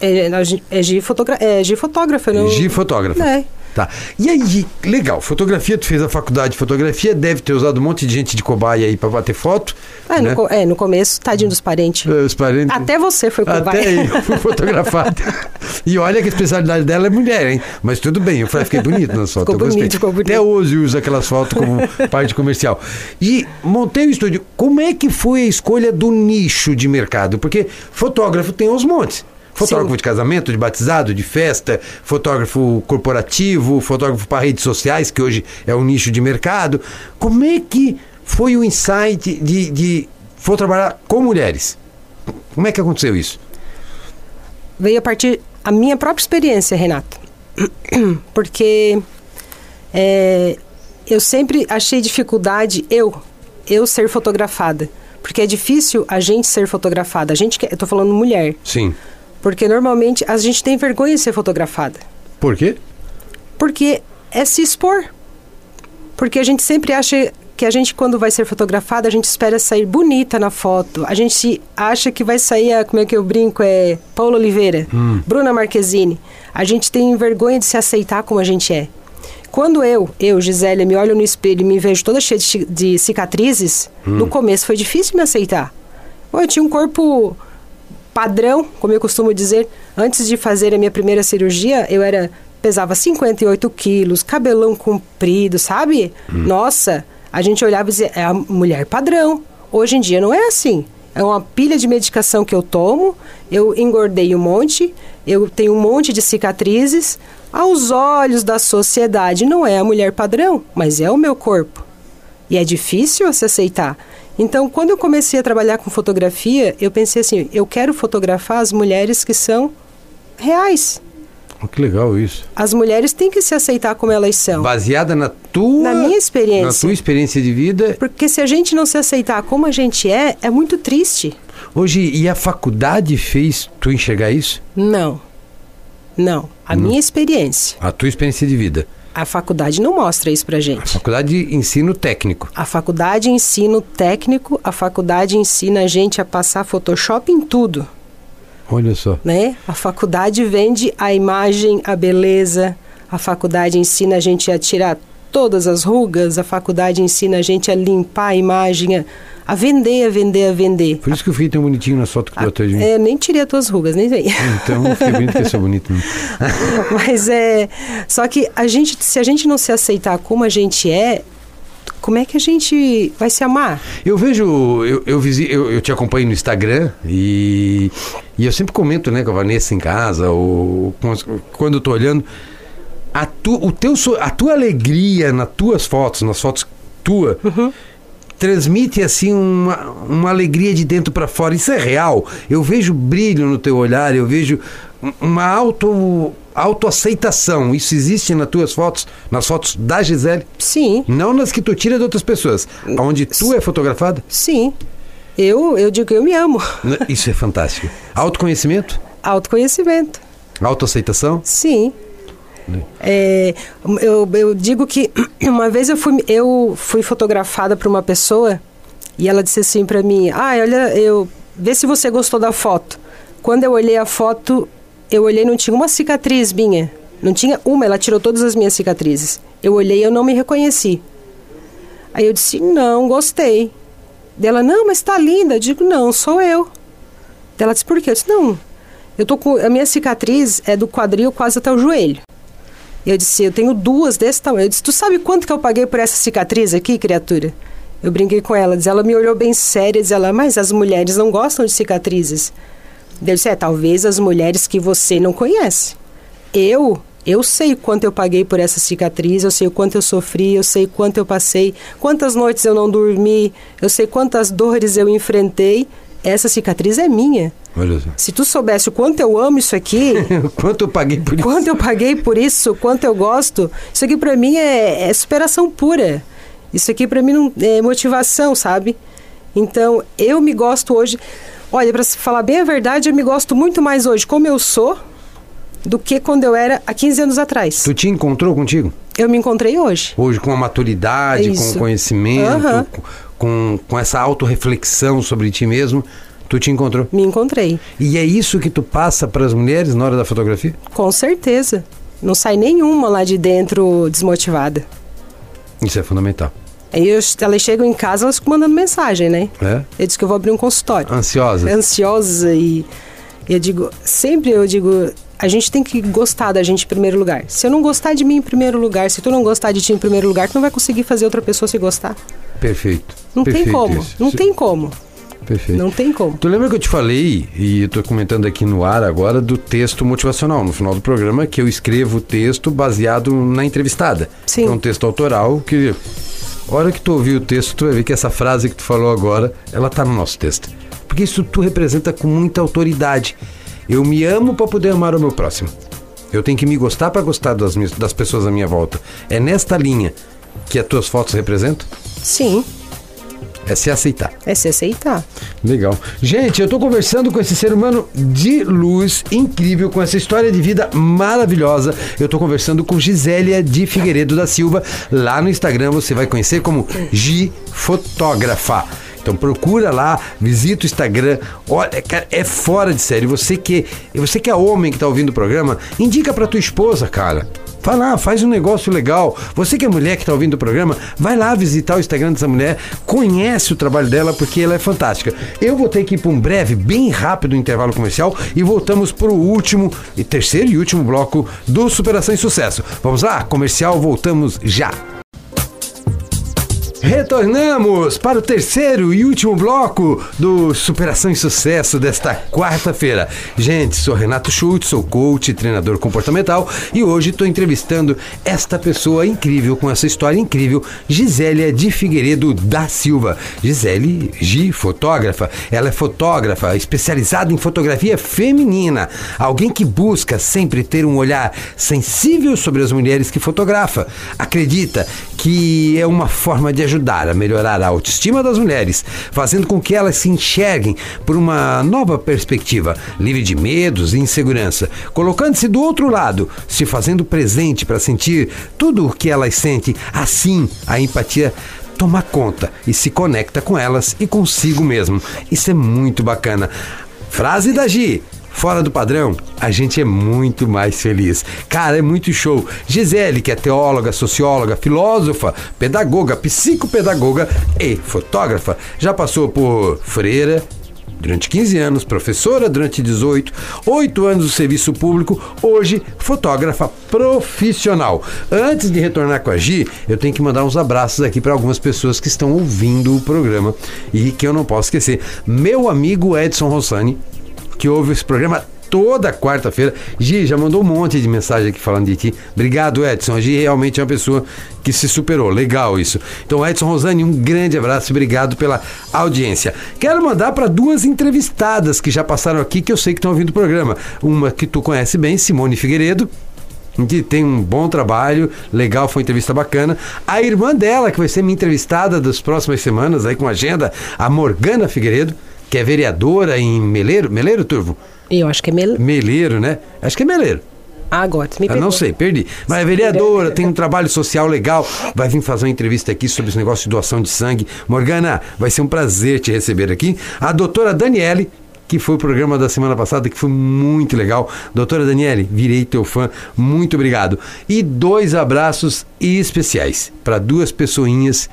É, é, é, Gi fotogra é Gi fotógrafa, não... Gi Fotógrafa. É. Tá. E aí, legal, fotografia, tu fez a faculdade de fotografia, deve ter usado um monte de gente de cobaia aí pra bater foto. É, né? no, é, no começo, tadinho dos parentes. Eh, Os parentes. Até você foi Até cobaia. eu fui fotografado. (laughs) e olha que a especialidade dela é mulher, hein? Mas tudo bem, eu falei, fiquei bonito nas fotos. Ficou gostei. bonito, ficou bonito. Até hoje eu uso aquelas fotos como parte comercial. E montei o estúdio. Como é que foi a escolha do nicho de mercado? Porque fotógrafo tem aos montes. Fotógrafo Sim. de casamento, de batizado, de festa, fotógrafo corporativo, fotógrafo para redes sociais, que hoje é um nicho de mercado. Como é que foi o insight de, de vou trabalhar com mulheres? Como é que aconteceu isso? Veio a partir a minha própria experiência, Renato. (clears throat) Porque é, eu sempre achei dificuldade, eu, eu ser fotografada. Porque é difícil a gente ser fotografada. A gente que, eu tô falando mulher. Sim. Porque normalmente a gente tem vergonha de ser fotografada. Por quê? Porque é se expor. Porque a gente sempre acha que a gente, quando vai ser fotografada, a gente espera sair bonita na foto. A gente acha que vai sair, a, como é que eu brinco, é Paula Oliveira, Bruna Marquezine. A gente tem vergonha de se aceitar como a gente é. Quando eu, eu, Gisele, me olho no espelho e me vejo toda cheia de, de cicatrizes, no começo foi difícil me aceitar. Eu tinha um corpo padrão, como eu costumo dizer. Antes de fazer a minha primeira cirurgia, eu era pesava 58 quilos, cabelão comprido, sabe? Nossa, a gente olhava e dizia, é a mulher padrão. Hoje em dia não é assim. É uma pilha de medicação que eu tomo, eu engordei um monte, eu tenho um monte de cicatrizes. Aos olhos da sociedade, não é a mulher padrão, mas é o meu corpo. E é difícil se aceitar. Então, quando eu comecei a trabalhar com fotografia, eu pensei assim: eu quero fotografar as mulheres que são reais. Que legal isso. As mulheres têm que se aceitar como elas são. Baseada na tua... Na minha experiência. Na tua experiência de vida. Porque se a gente não se aceitar como a gente é, é muito triste. Hoje, e a faculdade fez tu enxergar isso? Não. Não. A minha experiência. A tua experiência de vida. A faculdade não mostra isso pra gente. Faculdade de ensino técnico. A faculdade ensina técnico, a faculdade ensina a gente a passar Photoshop em tudo. Olha só. né? A faculdade vende a imagem, a beleza. A faculdade ensina a gente a tirar todas as rugas. A faculdade ensina a gente a limpar a imagem, a, a vender, a vender, a vender. Por isso que eu fiquei tão bonitinho na foto que tu botou de mim. É, nem tirei as tuas rugas, nem sei. Então, fiquei bonito porque eu sou bonito. Né? (laughs) Mas é. Só que a gente, se a gente não se aceitar como a gente é, como é que a gente vai se amar? Eu vejo, eu, eu, visi- eu, eu te acompanho no Instagram e, e eu sempre comento né, com a Vanessa em casa, ou quando eu tô olhando, a, tu, o teu, a tua alegria nas tuas fotos, nas fotos tua, transmite assim uma, uma alegria de dentro para fora. Isso é real. Eu vejo brilho no teu olhar, eu vejo uma auto autoaceitação. Isso existe nas tuas fotos, nas fotos da Gisele, Sim, não nas que tu tira de outras pessoas, onde tu é fotografada. sim. Eu, eu digo que eu me amo. Isso é fantástico. Autoconhecimento, Autoconhecimento. autoaceitação. Sim. É, eu, eu digo que (clears throat) uma vez eu fui, eu fui fotografada por uma pessoa e ela disse assim pra mim: Ah, olha, eu. Vê se você gostou da foto. Quando eu olhei a foto, eu olhei não tinha uma cicatriz minha. Não tinha uma, ela tirou todas as minhas cicatrizes. Eu olhei e eu não me reconheci. Aí eu disse: Não, gostei. Dela, não, mas tá linda. Eu digo: Não, sou eu. Ela disse: Por quê? Eu disse: Não, eu tô com. A minha cicatriz é do quadril quase até o joelho. Eu disse, eu tenho duas desse tamanho. Eu disse, tu sabe quanto que eu paguei por essa cicatriz aqui, criatura? Eu brinquei com ela, diz, ela me olhou bem séria, diz ela, mas as mulheres não gostam de cicatrizes. Eu disse, é, talvez as mulheres que você não conhece. Eu, eu sei quanto eu paguei por essa cicatriz, eu sei o quanto eu sofri, eu sei quanto eu passei, quantas noites eu não dormi, eu sei quantas dores eu enfrentei. Essa cicatriz é minha. Se tu soubesse o quanto eu amo isso aqui, (laughs) Quanto eu paguei por isso? quanto eu paguei por isso, quanto eu gosto, isso aqui pra mim é, é superação pura. Isso aqui pra mim não, é motivação, sabe? Então, eu me gosto hoje. Olha, pra falar bem a verdade, eu me gosto muito mais hoje como eu sou do que quando eu era há 15 anos atrás. Tu te encontrou contigo? Eu me encontrei hoje. Hoje com a maturidade, com o conhecimento, Aham. com, com essa autorreflexão sobre ti mesmo, tu te encontrou. Me encontrei. E é isso que tu passa para as mulheres na hora da fotografia? Com certeza. Não sai nenhuma lá de dentro desmotivada. Isso é fundamental. Aí eu, elas chegam em casa, elas ficam mandando mensagem, né? É? Eu disse que eu vou abrir um consultório. Ansiosa? Ansiosa e eu digo, sempre eu digo, a gente tem que gostar da gente em primeiro lugar. Se eu não gostar de mim em primeiro lugar, se tu não gostar de ti em primeiro lugar, tu não vai conseguir fazer outra pessoa se gostar. Perfeito. Não Perfeito tem como. isso. Não tem como. Perfeito. Não tem como. Tu lembra que eu te falei, e eu tô comentando aqui no ar agora, do texto motivacional, no final do programa, que eu escrevo o texto baseado na entrevistada. Sim. É um texto autoral que. Hora que tu ouvir o texto, tu vai ver que essa frase que tu falou agora, ela tá no nosso texto. Porque isso tu representa com muita autoridade. Eu me amo para poder amar o meu próximo. Eu tenho que me gostar para gostar das, minhas- das pessoas à minha volta. É nesta linha que as tuas fotos representam? Sim, É se aceitar. é se aceitar. Legal. Gente, eu tô conversando com esse ser humano de luz incrível, com essa história de vida maravilhosa. Eu tô conversando com Gisélia de Figueiredo da Silva. Lá no Instagram você vai conhecer como Gi Fotógrafa. Então procura lá, visita o Instagram. Olha, cara, é fora de série. Você que, você que é homem que tá ouvindo o programa, indica pra tua esposa, cara. Vai lá, faz um negócio legal. Você que é mulher que está ouvindo o programa, vai lá visitar o Instagram dessa mulher, conhece o trabalho dela porque ela é fantástica. Eu vou ter que ir para um breve, bem rápido intervalo comercial e voltamos para o último, e terceiro e último bloco do Superação e Sucesso. Vamos lá, comercial, voltamos já. Retornamos para o terceiro e último bloco do Superação e Sucesso desta quarta-feira. Gente, sou Renato Schultz, sou coach treinador comportamental e hoje estou entrevistando esta pessoa incrível, com essa história incrível, Gisélia de Figueiredo da Silva. Gisele Gi, fotógrafa. Ela é fotógrafa especializada em fotografia feminina. Alguém que busca sempre ter um olhar sensível sobre as mulheres que fotografa. Acredita que é uma forma de ajudar a melhorar a autoestima das mulheres, fazendo com que elas se enxerguem por uma nova perspectiva, livre de medos e insegurança, colocando-se do outro lado, se fazendo presente para sentir tudo o que elas sentem. Assim, a empatia toma conta e se conecta com elas e consigo mesmo. Isso é muito bacana. Frase da Gi. Fora do padrão, a gente é muito mais feliz. Cara, é muito show. Gisele, que é teóloga, socióloga, filósofa, pedagoga, psicopedagoga e fotógrafa, já passou por freira, durante 15 anos, professora durante 18, 8 anos do serviço público, hoje fotógrafa profissional. Antes de retornar com a Gi, eu tenho que mandar uns abraços aqui para algumas pessoas que estão ouvindo o programa e que eu não posso esquecer. Meu amigo Edson Rossani, que ouve esse programa toda quarta-feira. Gi já mandou um monte de mensagem aqui falando de ti. Obrigado, Edson. A Gi realmente é uma pessoa que se superou. Legal isso. Então, Edson Rosane, um grande abraço. Obrigado pela audiência. Quero mandar para duas entrevistadas que já passaram aqui, que eu sei que estão ouvindo o programa. Uma que tu conhece bem, Simone Figueiredo que tem um bom trabalho, legal, foi uma entrevista bacana. A irmã dela, que vai ser minha entrevistada das próximas semanas, aí com agenda, a Morgana Figueiredo, que é vereadora em Meleiro, Meleiro, Turvo? Eu acho que é mel... Meleiro, né? Acho que é Meleiro. Ah, agora, me pegou. não sei, perdi. Mas é vereadora, tem um trabalho social legal. Vai vir fazer uma entrevista aqui sobre esse negócio de doação de sangue. Morgana, vai ser um prazer te receber aqui. A doutora Daniele, que foi o programa da semana passada, que foi muito legal. Doutora Daniele, virei teu fã. Muito obrigado. E dois abraços especiais para duas pessoinhas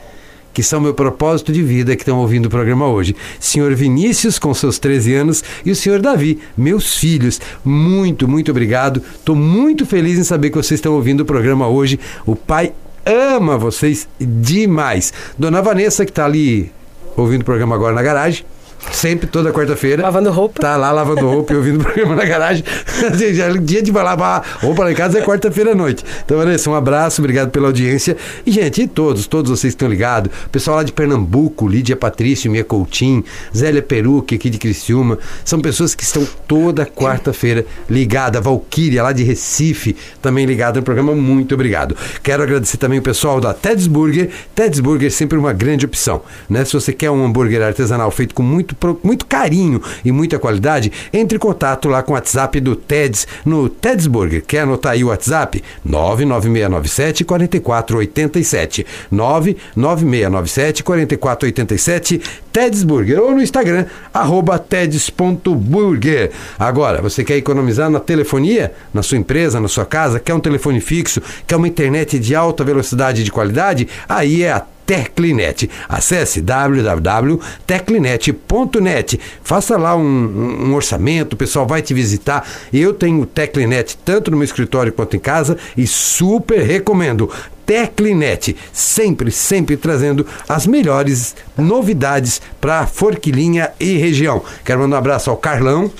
que são meu propósito de vida que estão ouvindo o programa hoje. Senhor Vinícius, com seus 13 anos, e o senhor Davi, meus filhos. Muito, muito obrigado. Estou muito feliz em saber que vocês estão ouvindo o programa hoje. O pai ama vocês demais. Dona Vanessa, que está ali ouvindo o programa agora na garagem. Sempre, toda quarta-feira. Lavando roupa. Tá lá lavando roupa e ouvindo o programa na garagem. (laughs) É dia de lavar roupa lá em casa é quarta-feira à noite. Então, Vanessa, um abraço, obrigado pela audiência. E, gente, e todos, todos vocês que estão ligados. O pessoal lá de Pernambuco, Lídia Patrício, Mia Coutinho, Zélia Peruque aqui de Criciúma. São pessoas que estão toda quarta-feira ligadas. Valquíria, lá de Recife, também ligada no programa. Muito obrigado. Quero agradecer também o pessoal da Ted's Burger. Ted's Burger é sempre uma grande opção. Né? Se você quer um hambúrguer artesanal feito com muito, muito carinho e muita qualidade, entre em contato lá com o WhatsApp do TEDS, no TEDS Burger. Quer anotar aí o WhatsApp? 99697 4487. 99697 4487. TEDS Burger. Ou no Instagram, arroba teds.burger. Agora, você quer economizar na telefonia, na sua empresa, na sua casa, quer um telefone fixo, quer uma internet de alta velocidade e de qualidade? Aí é a Teclinet. Acesse www.teclinet.net. Faça lá um, um, orçamento, o pessoal vai te visitar. Eu tenho Teclinet tanto no meu escritório quanto em casa e super recomendo. Teclinet, sempre, sempre trazendo as melhores novidades para Forquilinha e região. Quero mandar um abraço ao Carlão,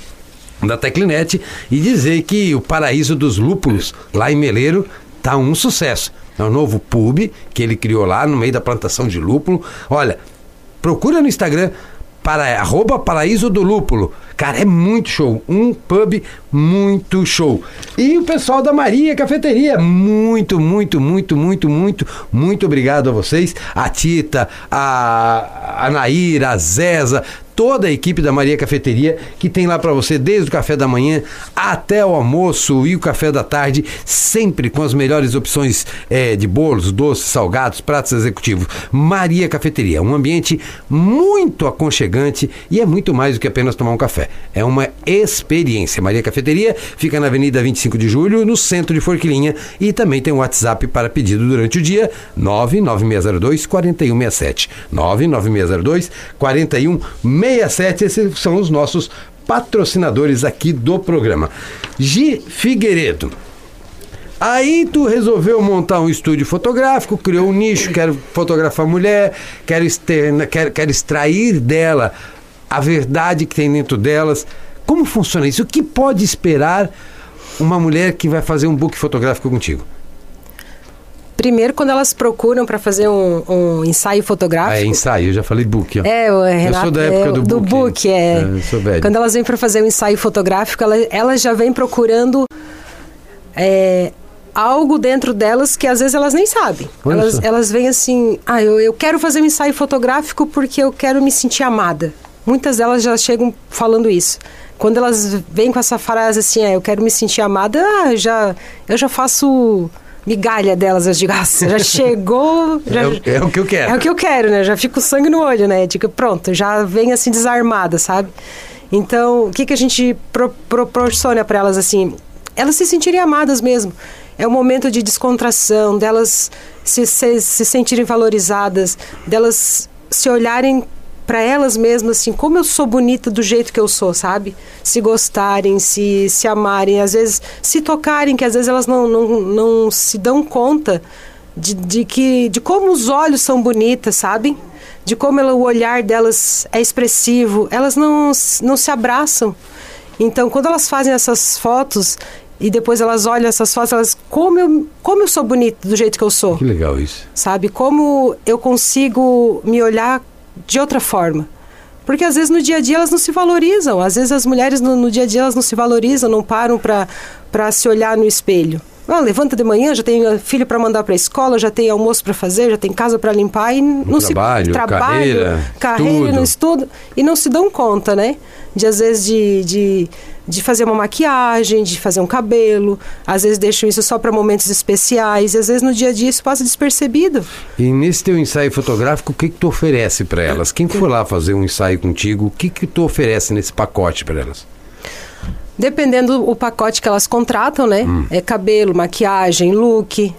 da Teclinet e dizer que o paraíso dos lúpulos lá em Meleiro tá um sucesso. É um novo pub que ele criou lá no meio da plantação de lúpulo. Olha, procura no Instagram para arroba paraíso do lúpulo. Cara, é muito show. Um pub muito show. E o pessoal da Maria Cafeteria, muito, muito, muito, muito, muito, muito obrigado a vocês. A Tita, a, a Naira, a Zeza, toda a equipe da Maria Cafeteria, que tem lá para você desde o café da manhã até o almoço e o café da tarde, sempre com as melhores opções é, de bolos, doces, salgados, pratos executivos. Maria Cafeteria, um ambiente muito aconchegante e é muito mais do que apenas tomar um café. É uma experiência. Maria Cafeteria fica na Avenida 25 de Julho, no centro de Forquilinha, e também tem um WhatsApp para pedido durante o dia: 99602 4167. 99602 4167. 67, esses são os nossos patrocinadores aqui do programa. Gi Figueiredo. Aí tu resolveu montar um estúdio fotográfico, criou um nicho, quero fotografar mulher, quero, externa, quero, quero extrair dela a verdade que tem dentro delas. Como funciona isso? O que pode esperar uma mulher que vai fazer um book fotográfico contigo? Primeiro, quando elas procuram para fazer um, um, ensaio fotográfico. Ah, é ensaio, eu já falei book. Ó. É, o Renato, eu sou da época é, do, do book. book. é. é sou velho. Quando elas vêm para fazer um ensaio fotográfico, elas, elas já vêm procurando é, algo dentro delas que às vezes elas nem sabem. Elas, elas vêm assim, ah, eu, eu quero fazer um ensaio fotográfico porque eu quero me sentir amada. Muitas delas já chegam falando isso. Quando elas vêm com essa frase assim, ah, eu quero me sentir amada, ah, já, eu já faço migalha delas, eu digo, nossa, já chegou. Já, (laughs) é, o, é, o, que eu quero. É o que eu quero, né? Já fico sangue no olho, né? Digo, pronto, já vem assim desarmada, sabe? Então, o que, que a gente pro, proporciona para elas assim? Elas se sentirem amadas mesmo. É um momento de descontração, delas se, se, se sentirem valorizadas, delas se olharem para elas mesmas, assim, como eu sou bonita do jeito que eu sou, sabe? Se gostarem, se, se amarem, às vezes se tocarem, que às vezes elas não, não, não se dão conta de, de, que, de como os olhos são bonitas, sabe? De como ela, o olhar delas é expressivo, elas não, não se abraçam. Então, quando elas fazem essas fotos, e depois elas olham essas fotos, elas como eu, como eu sou bonita do jeito que eu sou. Que legal isso. Sabe? Como eu consigo me olhar de outra forma. Porque às vezes no dia a dia elas não se valorizam, às vezes as mulheres no, no dia a dia elas não se valorizam, não param para se olhar no espelho. Ah, levanta de manhã, já tem filho para mandar para a escola, já tem almoço para fazer, já tem casa para limpar e não trabalho, se trabalho, carreira, carreira no estudo e não se dão conta, né? De às vezes de, de de fazer uma maquiagem, de fazer um cabelo, às vezes deixam isso só para momentos especiais, e às vezes no dia a dia isso passa despercebido. E nesse teu ensaio fotográfico, o que que tu oferece para elas? Quem for lá fazer um ensaio contigo, o que que tu oferece nesse pacote para elas? Dependendo do pacote que elas contratam, né? Hum. É cabelo, maquiagem, look. Isso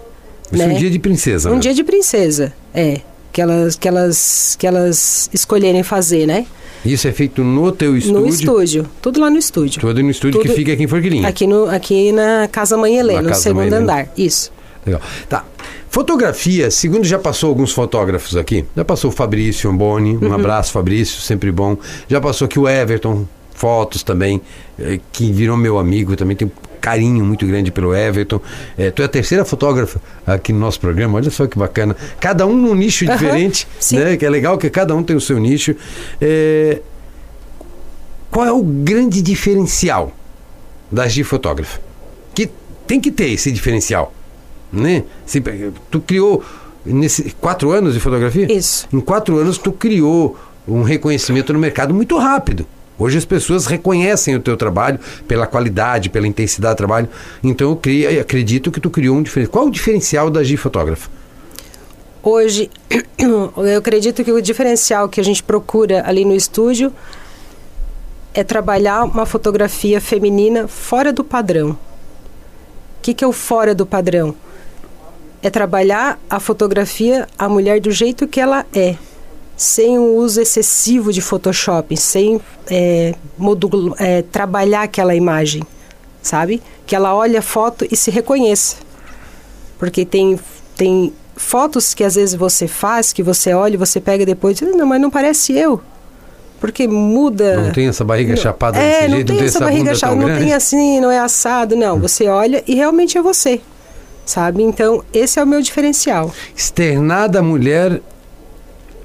né? é um dia de princesa. Um né? dia de princesa, é. Que elas, que elas, que elas escolherem fazer, né? Isso é feito no teu estúdio? No estúdio. Tudo lá no estúdio. Tudo no estúdio Tudo que fica aqui em Forquilinha. Aqui, no, aqui na Casa Mãe Helena, no segundo andar. Isso. Legal. Tá. Fotografia, segundo já passou alguns fotógrafos aqui. Já passou o Fabrício Amboni, um abraço, Fabrício, sempre bom. Já passou aqui o Everton, fotos também, eh, que virou meu amigo, também tenho carinho muito grande pelo Everton. Eh, tu é a terceira fotógrafa aqui no nosso programa, olha só que bacana. Cada um num nicho diferente, sim. né? Que é legal que cada um tem o seu nicho. Eh, qual é o grande diferencial da G fotógrafa? Que tem que ter esse diferencial, né? Se- tu criou nesses quatro anos de fotografia? Isso. Em quatro anos tu criou um reconhecimento no mercado muito rápido. Hoje as pessoas reconhecem o teu trabalho pela qualidade, pela intensidade do trabalho. Então eu cri- acredito que tu criou um diferencial. Qual o diferencial da G fotógrafa? Hoje, (clears throat) eu acredito que o diferencial que a gente procura ali no estúdio é trabalhar uma fotografia feminina fora do padrão. O que, que é o fora do padrão? É trabalhar a fotografia, a mulher do jeito que ela é, sem o uso excessivo de Photoshop, sem é, modulo- é, trabalhar aquela imagem, sabe? Que ela olha a foto e se reconheça. Porque tem, tem fotos que às vezes você faz, que você olha e você pega depois e diz, não, mas não parece eu. Porque muda. Não tem essa barriga chapada É, desse não jeito, tem não tem essa barriga chapada, não tem assim, não é assado, não. Você olha e realmente é você. Sabe? Então, esse é o meu diferencial. Externar da mulher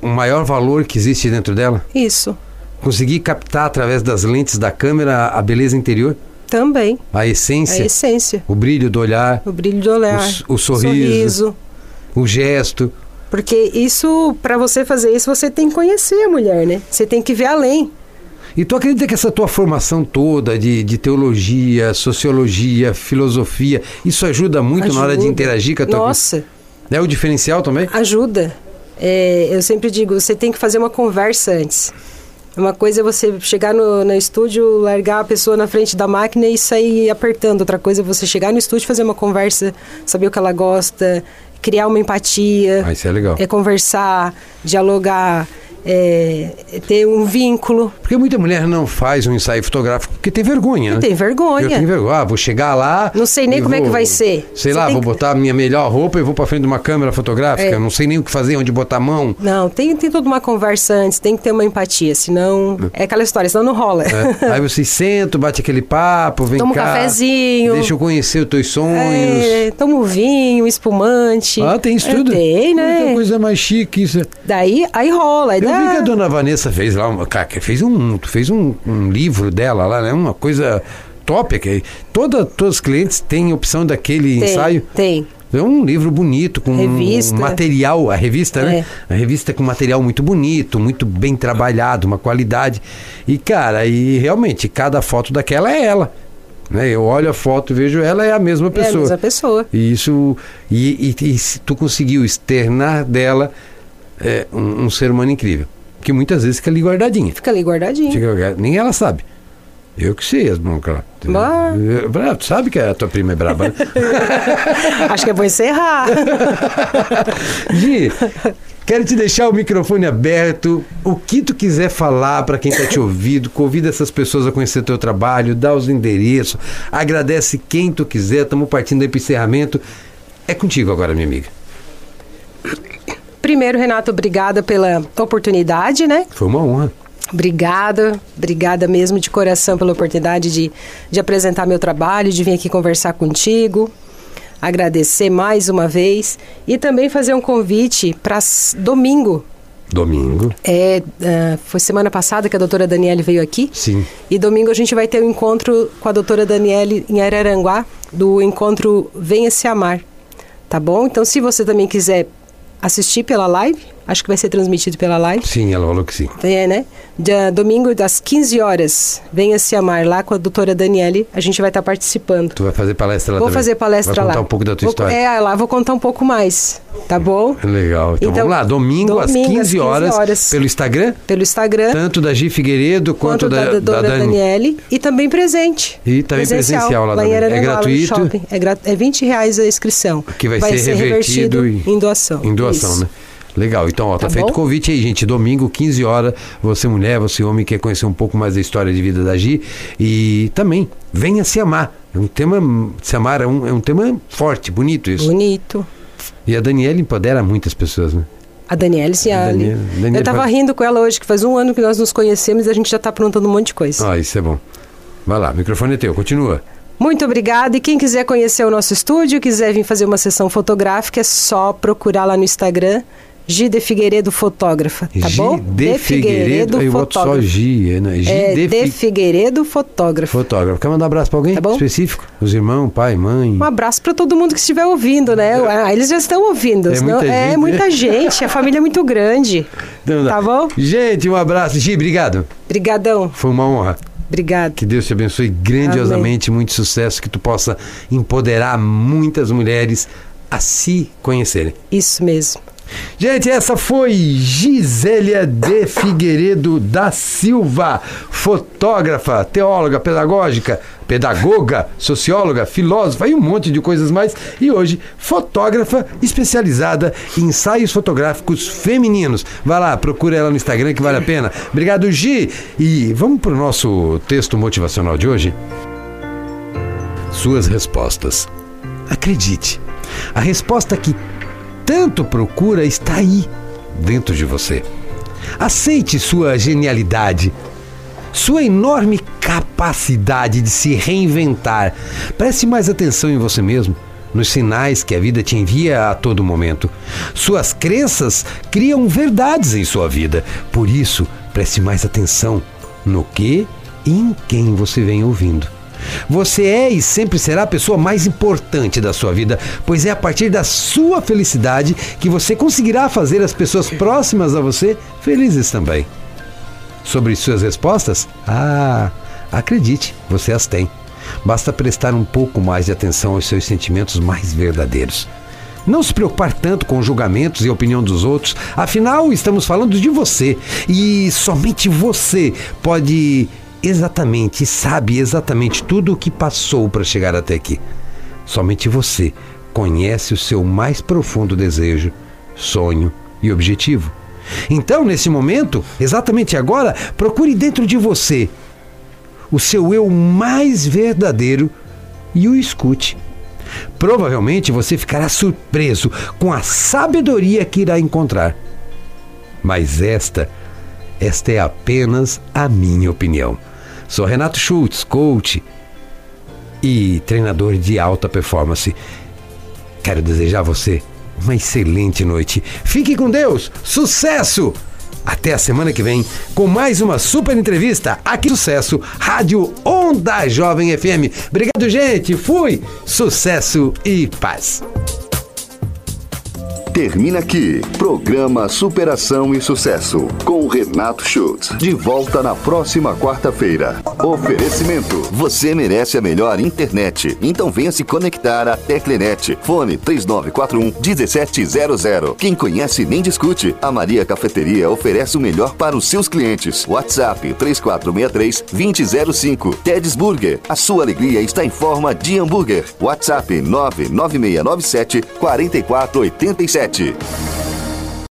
o maior valor que existe dentro dela? Isso. Conseguir captar através das lentes da câmera a beleza interior, Também. a essência, a essência. o brilho do olhar, O brilho do olhar. O o sorriso. o gesto. Porque isso, para você fazer isso, você tem que conhecer a mulher, né? Você tem que ver além. E tu acredita que essa tua formação toda de, de teologia, sociologia, filosofia, isso ajuda muito na hora de Ajuda. interagir com a tua Nossa, É o diferencial também? ajuda. É, eu sempre digo, você tem que fazer uma conversa antes. Uma coisa é você chegar no, no estúdio, largar a pessoa na frente da máquina e sair apertando. Outra coisa é você chegar no estúdio, fazer uma conversa, saber o que ela gosta, criar uma empatia. Ah, isso é legal. É conversar, dialogar, é, ter um vínculo. Porque muita mulher não faz um ensaio fotográfico porque tem vergonha, né? Tem vergonha. Eu tenho vergonha. Ah, vou chegar lá. Não sei nem como é que vou- vai ser. Sei Você lá, vou que- botar a minha melhor roupa e vou pra frente de uma câmera fotográfica. É. Não sei nem o que fazer, onde botar a mão. Não, tem, tem toda uma conversa antes, tem que ter uma empatia, senão. É aquela história, senão não rola. É. (laughs) Aí você senta, bate aquele papo, vem Toma um cá. cafezinho. Deixa eu conhecer os teus sonhos. É, toma um vinho, um espumante. Ah, tem isso É, tudo? Tem, né? Muita coisa mais chique isso. Daí, aí rola. Aí dá... vi que a dona Vanessa fez lá, uma, fez um, fez um, um livro dela lá, né? Uma coisa top. Que toda, todos os clientes têm opção daquele tem, ensaio. Tem. É um livro bonito, com Revista. um material, a revista, né? É. A revista com material muito bonito, muito bem trabalhado, uma qualidade. E, cara, e realmente, cada foto daquela é ela. Né? Eu olho a foto e vejo ela, é a mesma É a pessoa. mesma pessoa. E isso. E, e, e tu conseguiu externar dela é, um, um ser humano incrível. Que muitas vezes fica ali guardadinha. Fica ali guardadinho. Fica nem ela sabe. Eu que sei, as mãos. É, Tu sabe que a tua prima é braba, né? (laughs) Acho que é bom encerrar. (laughs) Gi, quero te deixar o microfone aberto. O que tu quiser falar para quem está te ouvindo, convida essas pessoas a conhecer teu trabalho, dá os endereços, agradece quem tu quiser. Estamos partindo aí para encerramento. É contigo agora, minha amiga. Primeiro, Renato, obrigada pela oportunidade, né? Foi uma honra. Obrigada, obrigada mesmo de coração pela oportunidade de, de apresentar meu trabalho, de vir aqui conversar contigo. Agradecer mais uma vez e também fazer um convite para domingo. Domingo. É, ah, foi semana passada que a doutora Daniele veio aqui. Sim. E domingo a gente vai ter um encontro com a doutora Daniele em Araranguá, do encontro Venha Se Amar. Tá bom? Então, se você também quiser assistir pela live, acho que vai ser transmitido pela live. Sim, ela falou que sim. É, né? Dia, domingo, das 15 horas, venha se amar lá com a doutora Daniele. A gente vai estar participando. Tu vai fazer palestra lá Vou também? fazer palestra vai lá. contar um pouco da tua Vou- história. É, lá vou contar um pouco mais, tá bom? Legal. Então, Então, vamos lá, domingo, às domingo 15, às 15 horas, horas. pelo Instagram, Pelo Instagram, tanto da Gi Figueiredo quanto, quanto da, da, doutora da Dani. Daniele. E também presente. E também presencial lá. É Araranguá, lá no gratuito? shopping. É, gra- é 20 reais a inscrição. Que vai ser revertido em- em doação. Em doação, Isso. né? Legal, então ó, tá, Tá feito o convite aí, gente. Domingo, 15 horas, você mulher, você homem quer conhecer um pouco mais da história de vida da Gi. E também, venha se amar. É um tema, Samara, é um, é um tema forte, bonito isso. Bonito. E a Daniela empodera muitas pessoas, né? A Daniela sim, a Ali. Daniela- Daniela Eu tava pode- rindo com ela hoje, que faz um ano que nós nos conhecemos e a gente já tá aprontando um monte de coisa. Ah, isso é bom. Vai lá, o microfone é teu, continua. Muito obrigada. E quem quiser conhecer o nosso estúdio, quiser vir fazer uma sessão fotográfica, é só procurar lá no Instagram, Gide Figueiredo Fotógrafa, tá Gi bom? de Figueiredo, eu boto só né? Gi É, de, de Fi- Figueiredo Fotógrafo. Fotógrafo. Quer mandar um abraço pra alguém Tá bom. específico? Os irmãos, pai, mãe. Um abraço para todo mundo que estiver ouvindo, né? Ah, eles já estão ouvindo. É senão- muita é gente, muita gente, a família é muito grande. (laughs) Tá bom? Gente, um abraço. Gi, obrigado. Brigadão. Foi uma honra. Obrigado. Que Deus te abençoe grandiosamente, muito sucesso, que tu possa empoderar muitas mulheres a se conhecerem. Isso mesmo. Gente, essa foi Gisélia de Figueiredo da Silva, fotógrafa, teóloga, pedagógica, pedagoga, socióloga, filósofa e um monte de coisas mais. E hoje, fotógrafa especializada em ensaios fotográficos femininos. Vai lá, procura ela no Instagram que vale a pena. Obrigado, Gi. E vamos para o nosso texto motivacional de hoje? Suas respostas. Acredite, a resposta que tanto procura está aí, dentro de você. Aceite sua genialidade, sua enorme capacidade de se reinventar. Preste mais atenção em você mesmo, nos sinais que a vida te envia a todo momento. Suas crenças criam verdades em sua vida. Por isso, preste mais atenção no que e em quem você vem ouvindo. Você é e sempre será a pessoa mais importante da sua vida, pois é a partir da sua felicidade que você conseguirá fazer as pessoas próximas a você felizes também. Sobre suas respostas? Ah, acredite, você as tem. Basta prestar um pouco mais de atenção aos seus sentimentos mais verdadeiros. Não se preocupar tanto com julgamentos e opinião dos outros, afinal, estamos falando de você e somente você pode exatamente e sabe exatamente tudo o que passou para chegar até aqui. Somente você conhece o seu mais profundo desejo, sonho e objetivo. Então, nesse momento, exatamente agora, procure dentro de você o seu eu mais verdadeiro e o escute. Provavelmente você ficará surpreso com a sabedoria que irá encontrar. Mas esta, esta é apenas a minha opinião. Sou Renato Schultz, coach e treinador de alta performance. Quero desejar a você uma excelente noite. Fique com Deus, sucesso! Até a semana que vem com mais uma super entrevista aqui Sucesso, Rádio Onda Jovem FM. Obrigado, gente. Fui. Sucesso e paz. Termina aqui. Programa Superação e Sucesso. Com Renato Schultz. De volta na próxima quarta-feira. Oferecimento. Você merece a melhor internet. Então venha se conectar à Teclenet. Fone 3941 1700. Quem conhece nem discute. A Maria Cafeteria oferece o melhor para os seus clientes. WhatsApp 3463 2005. Ted's Burger. A sua alegria está em forma de hambúrguer. WhatsApp 99697 4487 sete.